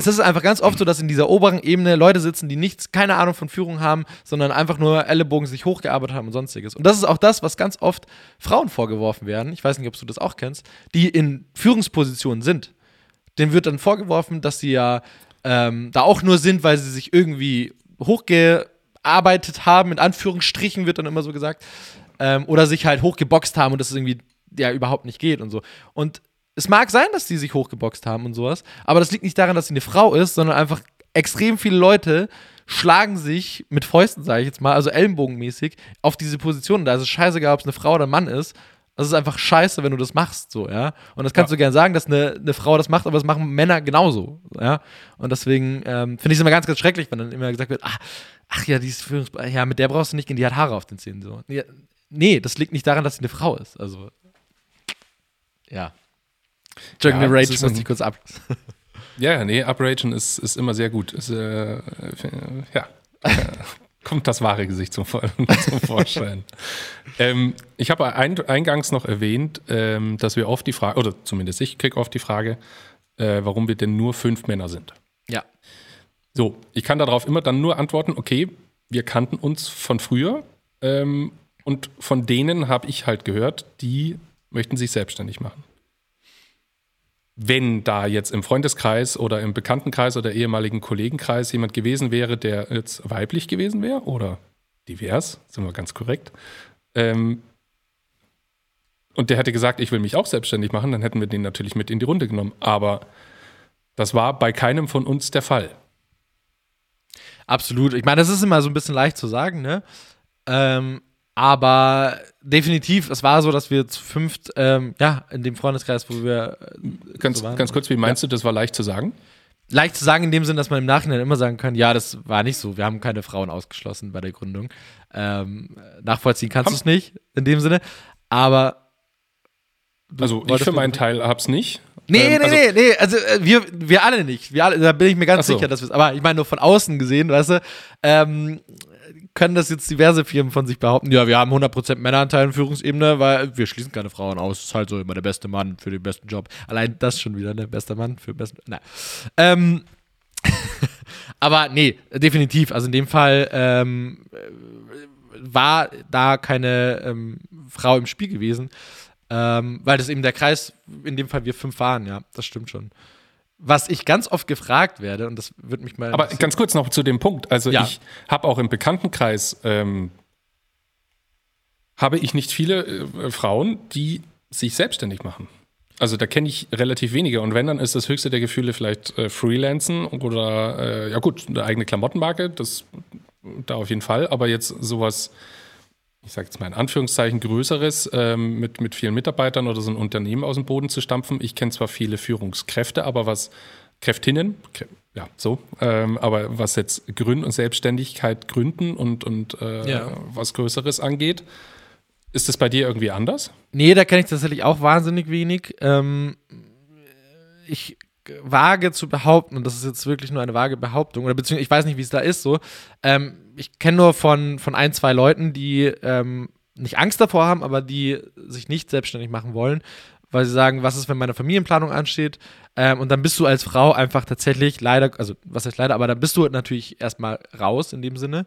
es ist einfach ganz oft so, dass in dieser oberen Ebene Leute sitzen, die nichts, keine Ahnung von Führung haben, sondern einfach nur Ellenbogen sich hochgearbeitet haben und sonstiges. Und das ist auch das, was ganz oft Frauen vorgeworfen werden. Ich weiß nicht, ob du das auch kennst, die in Führungspositionen sind. Denen wird dann vorgeworfen, dass sie ja ähm, da auch nur sind, weil sie sich irgendwie hochgearbeitet haben, in Anführungsstrichen wird dann immer so gesagt, ähm, oder sich halt hochgeboxt haben und das irgendwie ja überhaupt nicht geht und so. Und es mag sein, dass die sich hochgeboxt haben und sowas, aber das liegt nicht daran, dass sie eine Frau ist, sondern einfach extrem viele Leute schlagen sich mit Fäusten, sage ich jetzt mal, also ellenbogenmäßig, auf diese Position. Da ist es scheißegal, ob es eine Frau oder ein Mann ist. Das ist einfach scheiße, wenn du das machst, so, ja. Und das kannst ja. du gerne sagen, dass eine, eine Frau das macht, aber das machen Männer genauso, ja. Und deswegen ähm, finde ich es immer ganz, ganz schrecklich, wenn dann immer gesagt wird, ach, ach ja, dieses Führungs ja, mit der brauchst du nicht gehen, die hat Haare auf den Zähnen, so. Ja, nee, das liegt nicht daran, dass sie eine Frau ist, also, ja. Entschuldigung, ja, Rage muss ich kurz ab. (laughs) Ja, nee, Upragen ist, ist immer sehr gut. Ist, äh, ja, (laughs) kommt das wahre Gesicht zum, (laughs) zum Vorschein. ähm, ich habe ein, eingangs noch erwähnt, ähm, dass wir oft die Frage, oder zumindest ich kriege oft die Frage, äh, warum wir denn nur fünf Männer sind. Ja. So, ich kann darauf immer dann nur antworten, okay, wir kannten uns von früher ähm, und von denen habe ich halt gehört, die möchten sich selbstständig machen wenn da jetzt im Freundeskreis oder im Bekanntenkreis oder ehemaligen Kollegenkreis jemand gewesen wäre, der jetzt weiblich gewesen wäre oder divers, sind wir ganz korrekt, ähm, und der hätte gesagt, ich will mich auch selbstständig machen, dann hätten wir den natürlich mit in die Runde genommen. Aber das war bei keinem von uns der Fall. Absolut. Ich meine, das ist immer so ein bisschen leicht zu sagen, ne? Ähm, aber definitiv, es war so, dass wir zu fünft, ähm, ja, in dem Freundeskreis, wo wir. Äh, ganz, so ganz kurz, wie meinst ja. du, das war leicht zu sagen? Leicht zu sagen in dem Sinn, dass man im Nachhinein immer sagen kann, ja, das war nicht so. Wir haben keine Frauen ausgeschlossen bei der Gründung. Ähm, nachvollziehen kannst du es nicht, in dem Sinne. Aber. Also ich für meinen Teil hab's nicht. Nee, ähm, nee, also, nee, nee, also äh, wir, wir alle nicht. Wir alle, da bin ich mir ganz so. sicher, dass wir es. Aber ich meine nur von außen gesehen, weißt du, ähm, können das jetzt diverse Firmen von sich behaupten, ja, wir haben 100% Männeranteil in Führungsebene, weil wir schließen keine Frauen aus. Das ist halt so immer der beste Mann für den besten Job. Allein das schon wieder, ne? Bester Mann für den besten. Na. Ähm, (laughs) aber nee, definitiv. Also in dem Fall ähm, war da keine ähm, Frau im Spiel gewesen, ähm, weil das eben der Kreis, in dem Fall wir fünf waren, ja, das stimmt schon was ich ganz oft gefragt werde, und das wird mich mal. Aber ganz kurz noch zu dem Punkt. Also ja. ich habe auch im Bekanntenkreis ähm, habe ich nicht viele äh, Frauen, die sich selbstständig machen. Also da kenne ich relativ wenige. Und wenn, dann ist das höchste der Gefühle vielleicht äh, Freelancen oder äh, ja gut, eine eigene Klamottenmarke, das da auf jeden Fall. Aber jetzt sowas ich sage jetzt mal in Anführungszeichen, größeres ähm, mit, mit vielen Mitarbeitern oder so ein Unternehmen aus dem Boden zu stampfen. Ich kenne zwar viele Führungskräfte, aber was Kräftinnen, ja, so, ähm, aber was jetzt Gründen und Selbstständigkeit gründen und, und äh, ja. was Größeres angeht, ist das bei dir irgendwie anders? Nee, da kenne ich tatsächlich auch wahnsinnig wenig. Ähm, ich wage zu behaupten, und das ist jetzt wirklich nur eine vage Behauptung, oder beziehungsweise ich weiß nicht, wie es da ist, so, ähm, ich kenne nur von, von ein, zwei Leuten, die ähm, nicht Angst davor haben, aber die sich nicht selbstständig machen wollen, weil sie sagen, was ist, wenn meine Familienplanung ansteht? Ähm, und dann bist du als Frau einfach tatsächlich leider, also was heißt leider, aber dann bist du natürlich erstmal raus in dem Sinne.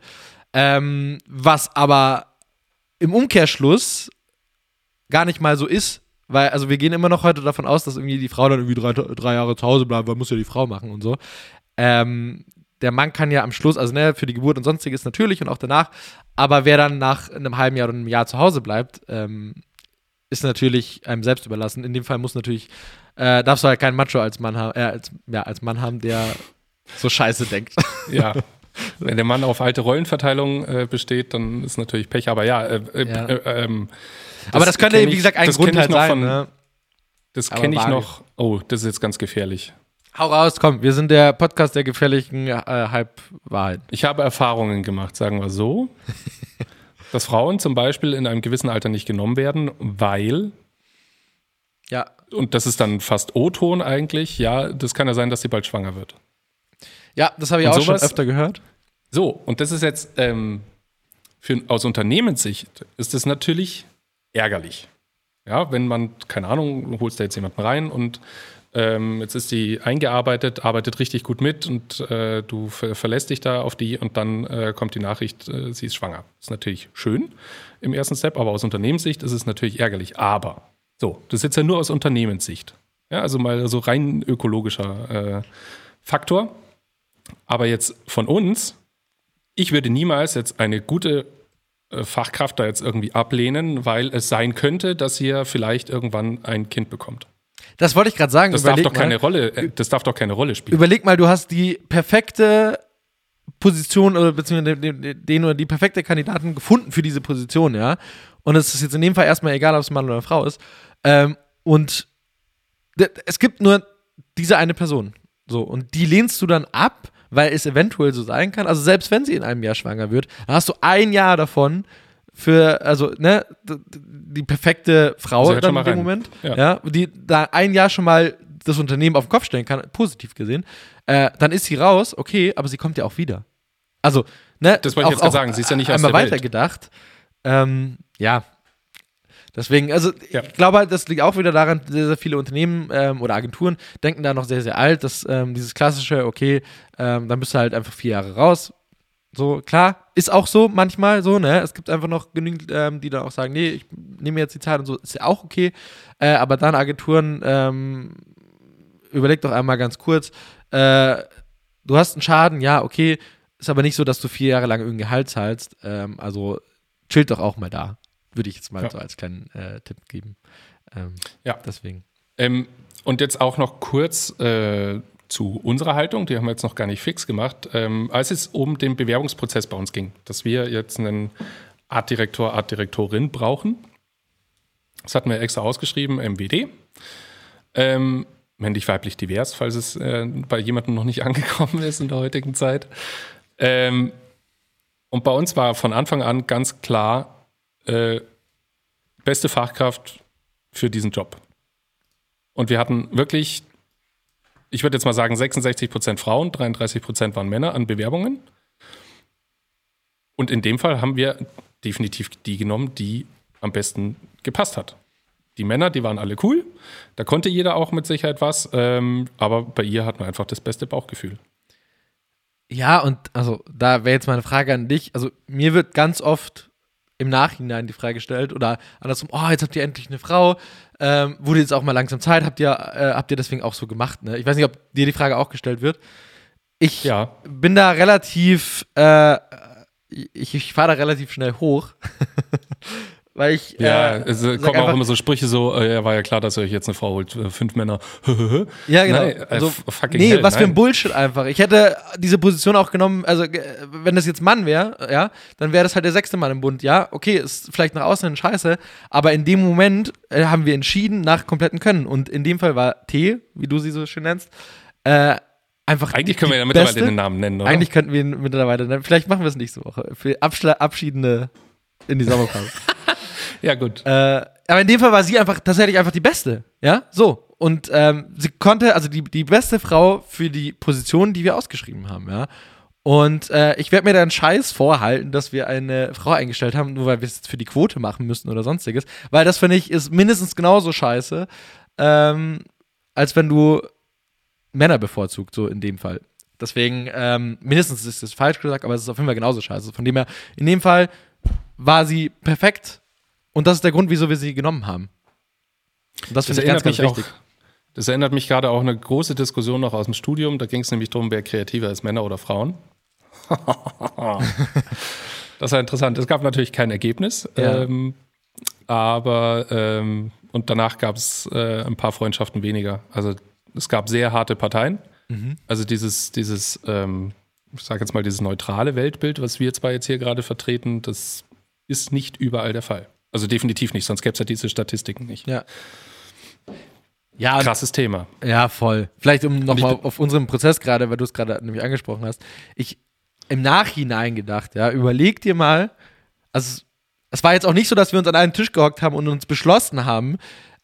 Ähm, was aber im Umkehrschluss gar nicht mal so ist, weil, also wir gehen immer noch heute davon aus, dass irgendwie die Frau dann irgendwie drei, drei Jahre zu Hause bleibt, weil muss ja die Frau machen und so. Ähm, der Mann kann ja am Schluss, also ne, für die Geburt und sonstiges natürlich und auch danach, aber wer dann nach einem halben Jahr oder einem Jahr zu Hause bleibt, ähm, ist natürlich einem selbst überlassen. In dem Fall muss natürlich, äh, darfst du halt keinen Macho als Mann haben, äh, als, ja, als Mann haben, der so scheiße denkt. Ja. (laughs) Wenn der Mann auf alte Rollenverteilung äh, besteht, dann ist natürlich Pech. Aber ja, äh, äh, ja. Äh, ähm, aber das könnte, wie gesagt, ein Grund halt sein. Von, ne? Das kenne ich noch. Oh, das ist jetzt ganz gefährlich. Hau raus, komm, wir sind der Podcast der gefährlichen äh, Halbwahrheit. Ich habe Erfahrungen gemacht, sagen wir so, (laughs) dass Frauen zum Beispiel in einem gewissen Alter nicht genommen werden, weil. Ja. Und das ist dann fast O-Ton eigentlich. Ja, das kann ja sein, dass sie bald schwanger wird. Ja, das habe ich und auch sowas, schon öfter gehört. So, und das ist jetzt ähm, für, aus Unternehmenssicht ist das natürlich ärgerlich. Ja, wenn man, keine Ahnung, holst da jetzt jemanden rein und ähm, jetzt ist die eingearbeitet, arbeitet richtig gut mit und äh, du ver verlässt dich da auf die und dann äh, kommt die Nachricht, äh, sie ist schwanger. Ist natürlich schön im ersten Step, aber aus Unternehmenssicht ist es natürlich ärgerlich. Aber so, das ist jetzt ja nur aus Unternehmenssicht. Ja, also mal so rein ökologischer äh, Faktor. Aber jetzt von uns, ich würde niemals jetzt eine gute Fachkraft da jetzt irgendwie ablehnen, weil es sein könnte, dass ihr vielleicht irgendwann ein Kind bekommt. Das wollte ich gerade sagen. Das darf doch keine Rolle, äh, das darf doch keine Rolle spielen. Überleg mal, du hast die perfekte Position oder beziehungsweise den oder die perfekte Kandidaten gefunden für diese Position, ja. Und es ist jetzt in dem Fall erstmal egal, ob es Mann oder Frau ist. Ähm, und es gibt nur diese eine Person. So, und die lehnst du dann ab, weil es eventuell so sein kann. Also selbst wenn sie in einem Jahr schwanger wird, dann hast du ein Jahr davon, für, also, ne, die perfekte Frau in dem rein. Moment, Ja. ja. die da ein Jahr schon mal das Unternehmen auf den Kopf stellen kann, positiv gesehen, äh, dann ist sie raus, okay, aber sie kommt ja auch wieder. Also, ne, Das wollte ich jetzt gerade sagen, sie ist ja nicht aus einmal der Welt. weiter gedacht. Ähm, ja. Deswegen, also Ja. ich glaube halt, das liegt auch wieder daran, sehr, sehr viele Unternehmen ähm, oder Agenturen denken da noch sehr, sehr alt, dass ähm, dieses klassische, okay, ähm, dann bist du halt einfach vier Jahre raus. So, klar, ist auch so manchmal so, ne? Es gibt einfach noch genügend, ähm, die dann auch sagen, nee, ich nehme jetzt die Zeit und so, ist ja auch okay. Äh, aber dann Agenturen, ähm, überleg doch einmal ganz kurz, äh, du hast einen Schaden, ja, okay, ist aber nicht so, dass du vier Jahre lang irgendein Gehalt zahlst. Ähm, also chillt doch auch mal da. Würde ich jetzt mal Ja. so als kleinen äh, Tipp geben. Ähm, Ja. Deswegen. Ähm, und jetzt auch noch kurz äh, zu unserer Haltung, die haben wir jetzt noch gar nicht fix gemacht. Ähm, als es um den Bewerbungsprozess bei uns ging, dass wir jetzt einen Artdirektor, Artdirektorin brauchen, das hatten wir extra ausgeschrieben, MWD. Ähm, männlich, weiblich, divers, falls es äh, bei jemandem noch nicht (laughs) angekommen ist in der heutigen Zeit. Ähm, und bei uns war von Anfang an ganz klar, äh, beste Fachkraft für diesen Job. Und wir hatten wirklich, ich würde jetzt mal sagen, 66 Prozent Frauen, 33 Prozent waren Männer an Bewerbungen. Und in dem Fall haben wir definitiv die genommen, die am besten gepasst hat. Die Männer, die waren alle cool. Da konnte jeder auch mit Sicherheit was. Ähm, aber bei ihr hatten wir einfach das beste Bauchgefühl. Ja, und also da wäre jetzt meine Frage an dich. Also mir wird ganz oft im Nachhinein die Frage gestellt oder andersrum, oh, jetzt habt ihr endlich eine Frau, ähm, wurde jetzt auch mal langsam Zeit, habt ihr, äh, habt ihr deswegen auch so gemacht, ne? Ich weiß nicht, ob dir die Frage auch gestellt wird. Ich Ja. bin da relativ, äh, ich, ich fahre da relativ schnell hoch, (laughs) weil ich Ja, äh, es sag kommen auch immer so Sprüche so, äh, ja, war ja klar, dass ihr euch jetzt eine Frau holt. Äh, Fünf Männer. (laughs) Ja, genau. Nein, äh, also, fucking nee, hell, was für ein nein. Bullshit einfach. Ich hätte diese Position auch genommen, also wenn das jetzt Mann wäre, ja, dann wäre das halt der sechste Mann im Bund. Ja, okay, ist vielleicht nach außen hin scheiße, aber in dem Moment äh, haben wir entschieden nach kompletten Können. Und in dem Fall war T, wie du sie so schön nennst, äh, einfach. Eigentlich können wir ja mittlerweile beste. den Namen nennen, oder? Eigentlich könnten wir ihn mittlerweile nennen. Vielleicht machen wir es nächste Woche. Für Abschla Abschiedende in die Sommerpause. (laughs) Ja, gut. Äh, aber in dem Fall war sie einfach tatsächlich einfach die Beste. Ja, so. Und ähm, sie konnte, also die, die beste Frau für die Position, die wir ausgeschrieben haben, ja. Und äh, ich werde mir da einen Scheiß vorhalten, dass wir eine Frau eingestellt haben, nur weil wir es für die Quote machen müssen oder sonstiges. Weil das, finde ich, ist mindestens genauso scheiße, ähm, als wenn du Männer bevorzugt, so in dem Fall. Deswegen, ähm, mindestens ist es falsch gesagt, aber es ist auf jeden Fall genauso scheiße. Von dem her, in dem Fall war sie perfekt und das ist der Grund, wieso wir sie genommen haben. Und das Das finde ich ganz, erinnert, ganz auch, wichtig. das erinnert mich gerade auch an eine große Diskussion noch aus dem Studium. Da ging es nämlich darum, wer kreativer ist, Männer oder Frauen. (laughs) das war interessant. Es gab natürlich kein Ergebnis, Ja. ähm, aber ähm, und danach gab es äh, ein paar Freundschaften weniger. Also es gab sehr harte Parteien. Mhm. Also dieses, dieses, ähm, ich sage jetzt mal, dieses neutrale Weltbild, was wir zwar jetzt hier gerade vertreten, das ist nicht überall der Fall. Also definitiv nicht, sonst gäbe es ja diese Statistiken nicht. Ja. Ja, Krasses Thema. ja, voll. Vielleicht um nochmal auf unseren Prozess gerade, weil du es gerade nämlich angesprochen hast. Ich im Nachhinein gedacht, ja, überleg dir mal, also es war jetzt auch nicht so, dass wir uns an einen Tisch gehockt haben und uns beschlossen haben,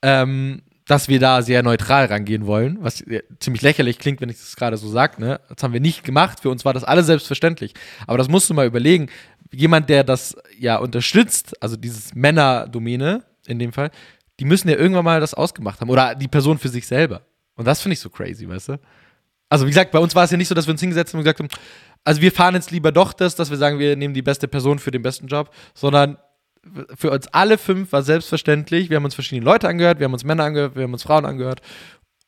ähm, dass wir da sehr neutral rangehen wollen, was ziemlich lächerlich klingt, wenn ich das gerade so sage. Ne? Das haben wir nicht gemacht. Für uns war das alles selbstverständlich. Aber das musst du mal überlegen. Jemand, der das ja unterstützt, also dieses Männerdomäne in dem Fall, die müssen ja irgendwann mal das ausgemacht haben. Oder die Person für sich selber. Und das finde ich so crazy, weißt du? Also, wie gesagt, bei uns war es ja nicht so, dass wir uns hingesetzt haben und gesagt haben, also wir fahren jetzt lieber doch das, dass wir sagen, wir nehmen die beste Person für den besten Job, sondern für uns alle fünf war selbstverständlich, wir haben uns verschiedene Leute angehört, wir haben uns Männer angehört, wir haben uns Frauen angehört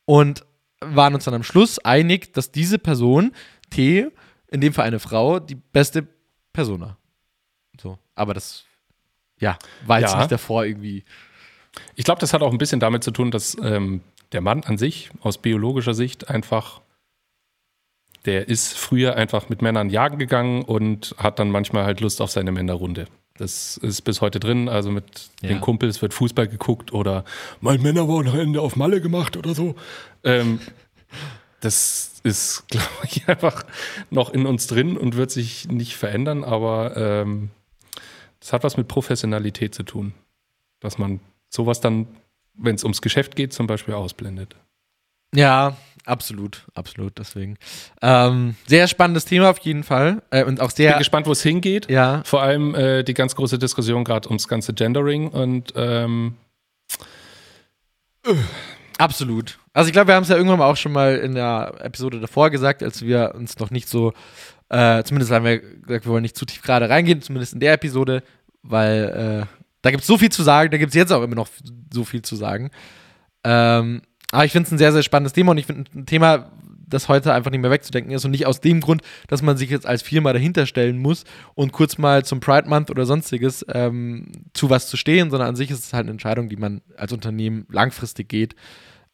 und waren uns dann am Schluss einig, dass diese Person, T, in dem Fall eine Frau, die beste Persona. So, aber das, ja, war jetzt Ja. nicht davor irgendwie. Ich glaube, das hat auch ein bisschen damit zu tun, dass ähm, der Mann an sich aus biologischer Sicht einfach, der ist früher einfach mit Männern jagen gegangen und hat dann manchmal halt Lust auf seine Männerrunde. Das ist bis heute drin. Also mit Ja. den Kumpels wird Fußball geguckt oder mein Männerwochenende auf Malle gemacht oder so. Ähm, das ist, (laughs) glaube ich, einfach noch in uns drin und wird sich nicht verändern, aber ähm, das hat was mit Professionalität zu tun. Dass man sowas dann, wenn es ums Geschäft geht, zum Beispiel ausblendet. Ja, absolut, absolut, deswegen. Ähm, sehr spannendes Thema auf jeden Fall. Äh, und auch Ich bin sehr. gespannt, wo es hingeht. Ja, Vor allem äh, die ganz große Diskussion gerade ums ganze Gendering und ähm, Absolut. Also ich glaube, wir haben es ja irgendwann mal auch schon mal in der Episode davor gesagt, als wir uns noch nicht so, äh, zumindest haben wir gesagt, wir wollen nicht zu tief gerade reingehen, zumindest in der Episode, weil äh, da gibt es so viel zu sagen, da gibt es jetzt auch immer noch so viel zu sagen. Ähm, aber ich finde es ein sehr, sehr spannendes Thema und ich finde ein Thema, das heute einfach nicht mehr wegzudenken ist und nicht aus dem Grund, dass man sich jetzt als Firma dahinter stellen muss und kurz mal zum Pride Month oder sonstiges ähm, zu was zu stehen, sondern an sich ist es halt eine Entscheidung, die man als Unternehmen langfristig geht.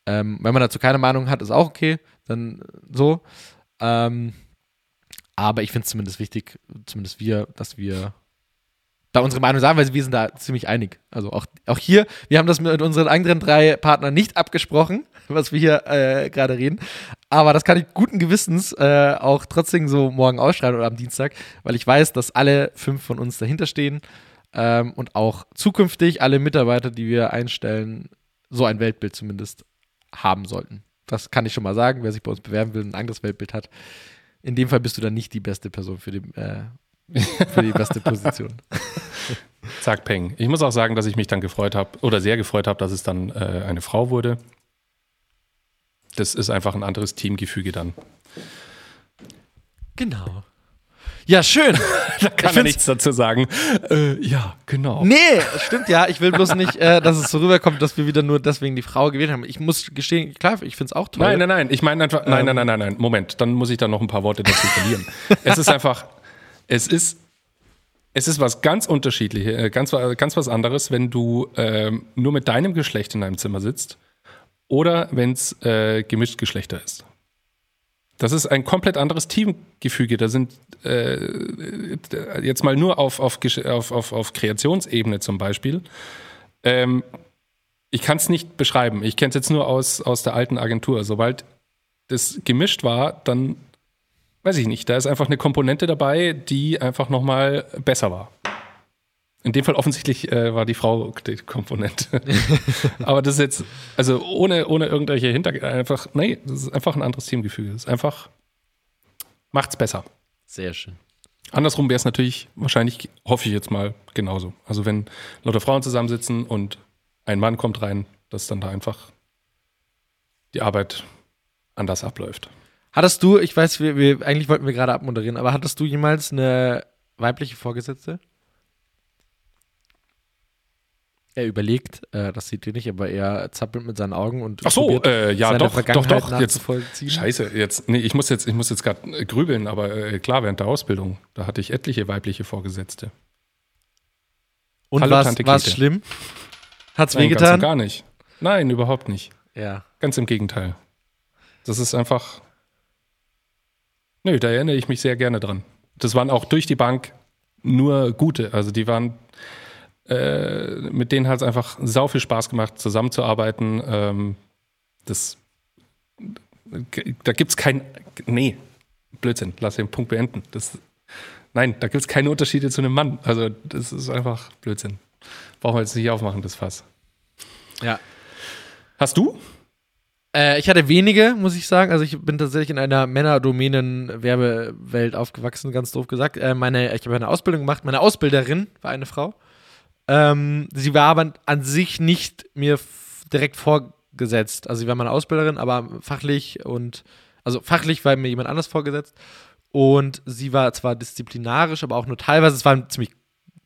Ähm, wenn man dazu keine Meinung hat, ist auch okay, dann so. Ähm, aber ich finde es zumindest wichtig, zumindest wir, dass wir da unsere Meinung sagen, weil wir sind da ziemlich einig. Also auch, auch hier, wir haben das mit unseren anderen drei Partnern nicht abgesprochen, (laughs) was wir hier äh, gerade reden. Aber das kann ich guten Gewissens äh, auch trotzdem so morgen ausschreiben oder am Dienstag, weil ich weiß, dass alle fünf von uns dahinter stehen ähm, und auch zukünftig alle Mitarbeiter, die wir einstellen, so ein Weltbild zumindest haben sollten. Das kann ich schon mal sagen, wer sich bei uns bewerben will und ein anderes Weltbild hat. In dem Fall bist du dann nicht die beste Person für die, äh, für die beste Position. (laughs) zack, peng. Ich muss auch sagen, dass ich mich dann gefreut habe oder sehr gefreut habe, dass es dann äh, eine Frau wurde. Das ist einfach ein anderes Teamgefüge dann. Genau. Ja, schön. (laughs) Da kann er find's- nichts dazu sagen. Äh, ja, genau. Nee, stimmt ja. Ich will bloß nicht, äh, dass es so rüberkommt, dass wir wieder nur deswegen die Frau gewählt haben. Ich muss gestehen, klar, ich finde es auch toll. Nein, nein, nein. Ich meine einfach, nein, Ähm. nein, nein, nein, nein. Moment, dann muss ich da noch ein paar Worte dazu verlieren. es ist einfach, es ist, es ist was ganz unterschiedliches, äh, ganz, ganz was anderes, wenn du ähm, nur mit deinem Geschlecht in einem Zimmer sitzt oder wenn es äh, gemischt Geschlechter ist. Das ist ein komplett anderes Teamgefüge. Da sind äh, jetzt mal nur auf, auf, auf, auf, auf Kreationsebene zum Beispiel. Ähm, ich kann es nicht beschreiben. Ich kenne es jetzt nur aus, aus der alten Agentur. Sobald das gemischt war, dann weiß ich nicht. Da ist einfach eine Komponente dabei, die einfach nochmal besser war. In dem Fall offensichtlich äh, war die Frau die Komponente. (laughs) Aber das ist jetzt, also ohne, ohne irgendwelche Hintergründe, einfach, nee, das ist einfach ein anderes Teamgefüge. Das ist einfach, macht's besser. Sehr schön. Andersrum wäre es natürlich wahrscheinlich, hoffe ich jetzt mal, genauso. Also wenn lauter Frauen zusammensitzen und ein Mann kommt rein, dass dann da einfach die Arbeit anders abläuft. Hattest du, ich weiß, wir, wir, eigentlich wollten wir gerade abmoderieren, aber hattest du jemals eine weibliche Vorgesetzte? Er überlegt, äh, das seht ihr nicht, aber er zappelt mit seinen Augen und Ach so, probiert, äh, ja, seine doch, doch, doch. Jetzt, scheiße, jetzt, nee, ich muss jetzt, ich muss jetzt gerade äh, grübeln, aber äh, klar, während der Ausbildung, da hatte ich etliche weibliche Vorgesetzte. Und Hallo, war's, Tante war's Käthe. schlimm? Hat's Nein, ganz und wehgetan? gar nicht. Nein, überhaupt nicht. Ja. Ganz im Gegenteil. Das ist einfach. Nö, da erinnere ich mich sehr gerne dran. Das waren auch durch die Bank nur gute. Also die waren, äh, mit denen hat es einfach sau viel Spaß gemacht, zusammenzuarbeiten. Ähm, das, da gibt es kein, nee, Blödsinn, lass den Punkt beenden. Das, nein, da gibt es keine Unterschiede zu einem Mann. Also das ist einfach Blödsinn. Brauchen wir jetzt nicht aufmachen, das Fass. Ja. Hast du? Äh, ich hatte wenige, muss ich sagen. Also ich bin tatsächlich in einer Männerdomänen-Werbewelt aufgewachsen, ganz doof gesagt. Äh, meine, ich habe eine Ausbildung gemacht. Meine Ausbilderin war eine Frau. Ähm, sie war aber an sich nicht mir direkt vorgesetzt. Also sie war meine Ausbilderin, aber fachlich und, also fachlich war mir jemand anders vorgesetzt. Und sie war zwar disziplinarisch, aber auch nur teilweise, es war ein ziemlich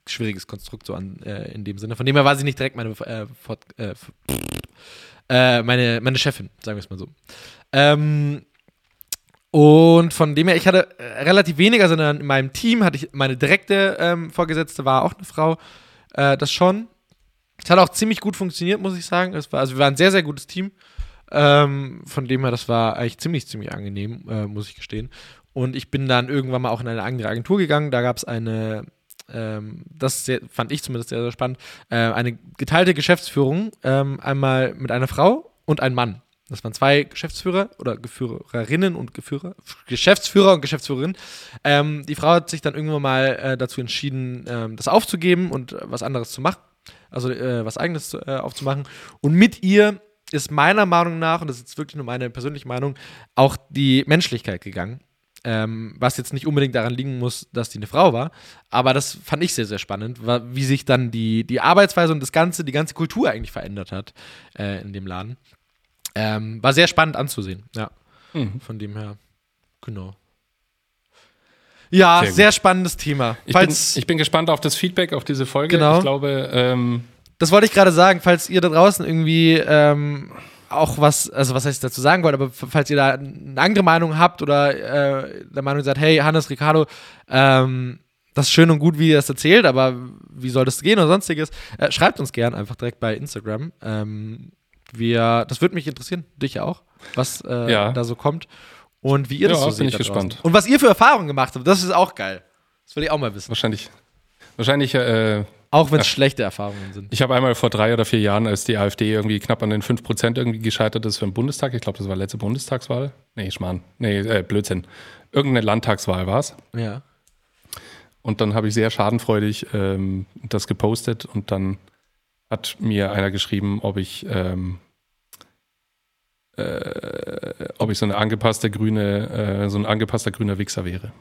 schwieriges Konstrukt so an, äh, in dem Sinne. Von dem her war sie nicht direkt meine, äh, fort, äh, äh, meine, meine Chefin, sagen wir es mal so. Ähm, und von dem her, ich hatte äh, relativ weniger, sondern in meinem Team hatte ich meine direkte ähm, Vorgesetzte, war auch eine Frau. Äh, das schon. Es hat auch ziemlich gut funktioniert, muss ich sagen. Es war, also wir waren ein sehr, sehr gutes Team. Ähm, von dem her, das war eigentlich ziemlich, ziemlich angenehm, äh, muss ich gestehen. Und ich bin dann irgendwann mal auch in eine andere Agentur gegangen. Da gab es eine, ähm, das sehr, fand ich zumindest sehr, sehr spannend, äh, eine geteilte Geschäftsführung. Ähm, einmal mit einer Frau und einem Mann. Das waren zwei Geschäftsführer oder Geführerinnen und Geführer, Geschäftsführer und Geschäftsführerinnen. Ähm, die Frau hat sich dann irgendwann mal äh, dazu entschieden, ähm, das aufzugeben und was anderes zu machen. Also äh, was Eigenes äh, aufzumachen. Und mit ihr ist meiner Meinung nach, und das ist jetzt wirklich nur meine persönliche Meinung, auch die Menschlichkeit gegangen. Ähm, was jetzt nicht unbedingt daran liegen muss, dass die eine Frau war. Aber das fand ich sehr, sehr spannend, wie sich dann die, die Arbeitsweise und das Ganze, die ganze Kultur eigentlich verändert hat äh, in dem Laden. Ähm, war sehr spannend anzusehen, ja. Mhm. Von dem her, genau. Ja, sehr, sehr spannendes Thema. Ich bin, ich bin, gespannt auf das Feedback auf diese Folge. Genau. Ich glaube, ähm das wollte ich gerade sagen, falls ihr da draußen irgendwie ähm, auch was, also was heißt dazu sagen wollt, aber falls ihr da eine andere Meinung habt oder äh, der Meinung seid, hey, Hannes, Ricardo, ähm, das ist schön und gut, wie ihr das erzählt, aber wie soll das gehen oder sonstiges, äh, schreibt uns gern einfach direkt bei Instagram. Ähm, wir, das würde mich interessieren, dich auch, was äh, ja. da so kommt und wie ihr das ja, so seht. bin ich gespannt. Und was ihr für Erfahrungen gemacht habt, das ist auch geil. Das will ich auch mal wissen. Wahrscheinlich, wahrscheinlich äh, auch wenn es schlechte Erfahrungen sind. Ich habe einmal vor drei oder vier Jahren, als die AfD irgendwie knapp an den 5% irgendwie gescheitert ist für den Bundestag, ich glaube, das war letzte Bundestagswahl. Nee, Schmarrn. Nee, äh, Blödsinn. Irgendeine Landtagswahl war es. Ja. Und dann habe ich sehr schadenfreudig ähm, das gepostet und dann hat mir einer geschrieben, ob ich, ähm, äh, ob ich so eine angepasste grüne, äh, so ein angepasster grüner Wichser wäre.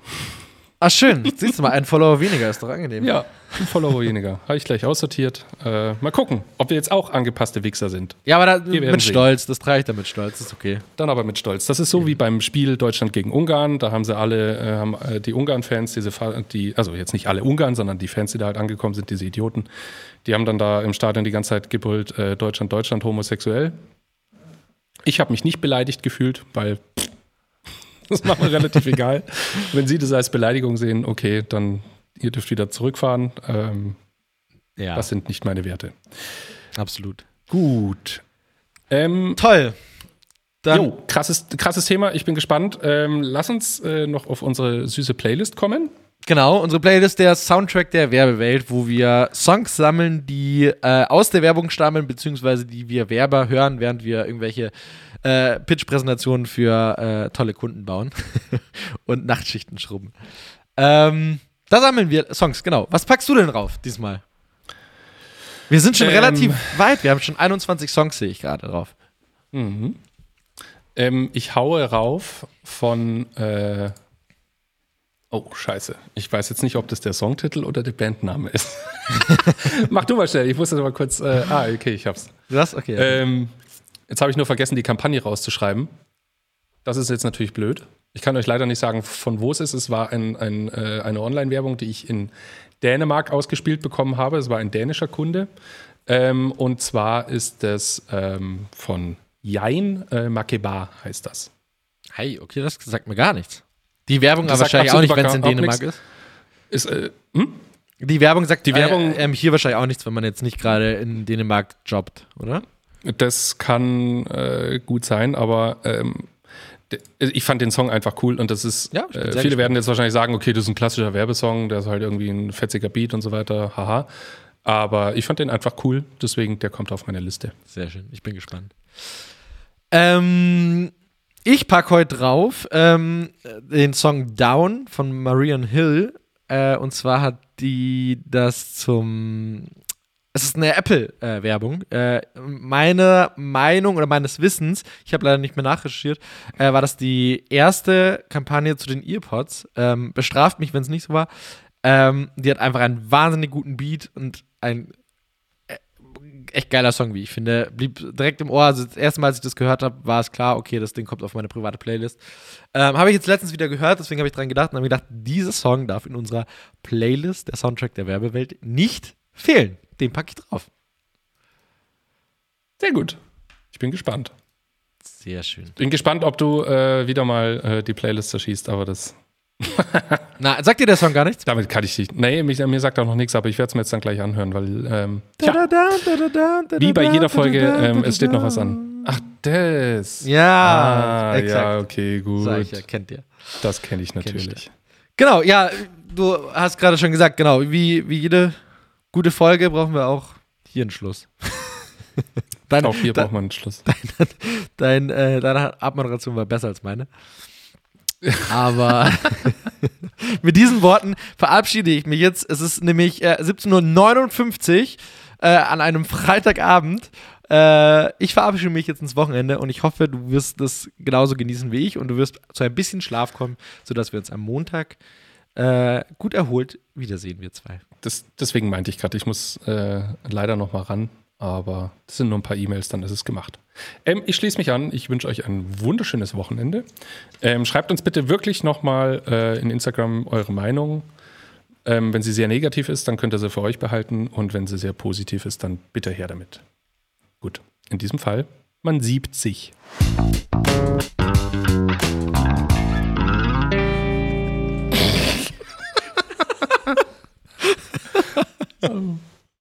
Ach schön, siehst du mal, ein Follower weniger ist doch angenehm. Ja, ein Follower weniger. Habe ich gleich aussortiert. Äh, mal gucken, ob wir jetzt auch angepasste Wichser sind. Ja, aber da, mit. Stolz, das trage ich da mit Stolz, das ist okay. Dann aber mit Stolz. Das ist so wie beim Spiel Deutschland gegen Ungarn. Da haben sie alle, äh, haben äh, die Ungarn-Fans, diese, die, also jetzt nicht alle Ungarn, sondern die Fans, die da halt angekommen sind, diese Idioten, die haben dann da im Stadion die ganze Zeit gebrüllt, äh, Deutschland, Deutschland, homosexuell. Ich habe mich nicht beleidigt gefühlt, weil pff, das war mir relativ egal. Wenn Sie das als Beleidigung sehen, okay, dann ihr dürft wieder zurückfahren. Ähm, ja. Das sind nicht meine Werte. Absolut. Gut. Ähm, Toll. Dann jo, krasses, krasses Thema. Ich bin gespannt. Ähm, lass uns äh, noch auf unsere süße Playlist kommen. Genau, unsere Playlist der Soundtrack der Werbewelt, wo wir Songs sammeln, die äh, aus der Werbung stammen, beziehungsweise die wir Werber hören, während wir irgendwelche äh, Pitch-Präsentationen für äh, tolle Kunden bauen (laughs) und Nachtschichten schrubben. Ähm, da sammeln wir Songs, genau. Was packst du denn drauf diesmal? Wir sind schon ähm, relativ weit, wir haben schon 21 Songs, sehe ich gerade drauf. Mhm. Ähm, ich haue rauf von äh Oh, scheiße. Ich weiß jetzt nicht, ob das der Songtitel oder der Bandname ist. (laughs) Mach du mal schnell, ich muss das mal kurz. Äh, ah, okay, ich hab's. Du hast? Okay. Ähm, jetzt habe ich nur vergessen, die Kampagne rauszuschreiben. Das ist jetzt natürlich blöd. Ich kann euch leider nicht sagen, von wo es ist. Es war ein, ein, äh, eine Online-Werbung, die ich in Dänemark ausgespielt bekommen habe. Es war ein dänischer Kunde. Ähm, und zwar ist das ähm, von Jein äh, Makeba heißt das. Hey, okay, das sagt mir gar nichts. Die Werbung aber wahrscheinlich auch nicht, wenn es in Dänemark ist. ist äh, hm? Die Werbung sagt die Werbung äh, äh, hier wahrscheinlich auch nichts, wenn man jetzt nicht gerade in Dänemark jobbt, oder? Das kann äh, gut sein, aber ähm, ich fand den Song einfach cool und das ist, ja, äh, viele gespannt. werden jetzt wahrscheinlich sagen, okay, das ist ein klassischer Werbesong, der ist halt irgendwie ein fetziger Beat und so weiter, haha. Aber ich fand den einfach cool, deswegen der kommt auf meine Liste. Sehr schön, ich bin gespannt. Ähm, ich packe heute drauf ähm, den Song Down von Marion Hill. Äh, und zwar hat die das zum. Es ist eine Apple-Werbung. Äh, meine Meinung oder meines Wissens, ich habe leider nicht mehr nachrecherchiert, äh, war das die erste Kampagne zu den Earpods. Ähm, bestraft mich, wenn es nicht so war. Ähm, die hat einfach einen wahnsinnig guten Beat und ein echt geiler Song, wie ich finde. Blieb direkt im Ohr. Also das erste Mal, als ich das gehört habe, war es klar, okay, das Ding kommt auf meine private Playlist. Ähm, habe ich jetzt letztens wieder gehört, deswegen habe ich dran gedacht und habe gedacht, dieser Song darf in unserer Playlist, der Soundtrack der Werbewelt, nicht fehlen. Den packe ich drauf. Sehr gut. Ich bin gespannt. Sehr schön. Bin gespannt, ob du äh, wieder mal äh, die Playlist zerschießt, aber das. (laughs) Na, sagt dir der Song gar nichts? Damit kann ich dich. Nee, mich, mir sagt auch noch nichts, aber ich werde es mir jetzt dann gleich anhören, weil. Ähm, Da, tja, da, da, da, da, da, wie bei jeder da, Folge, da, da, ähm, es steht noch was an. Ach, das. Ja, Ah, exakt. ja, okay, gut. Sag ich ja, kennt ihr. Das kenne ich Kenn ich natürlich. Genau, ja, du hast gerade schon gesagt, genau, wie, wie jede gute Folge brauchen wir auch hier einen Schluss. (laughs) Dein, Auch hier de- braucht man einen Schluss. (laughs) dein, äh, deine Abmoderation war besser als meine. Aber (laughs) mit diesen Worten verabschiede ich mich jetzt. Es ist nämlich äh, 17.59 Uhr äh, an einem Freitagabend. Äh, ich verabschiede mich jetzt ins Wochenende und ich hoffe, du wirst das genauso genießen wie ich und du wirst zu ein bisschen Schlaf kommen, sodass wir uns am Montag äh, gut erholt wiedersehen, wir zwei. Das, deswegen meinte ich gerade, ich muss äh, leider noch mal ran, aber das sind nur ein paar E-Mails, dann ist es gemacht. Ähm, ich schließe mich an. Ich wünsche euch ein wunderschönes Wochenende. Ähm, schreibt uns bitte wirklich noch mal äh, in Instagram eure Meinung. Ähm, wenn sie sehr negativ ist, dann könnt ihr sie für euch behalten und wenn sie sehr positiv ist, dann bitte her damit. Gut, in diesem Fall, man siebt sich. Oh.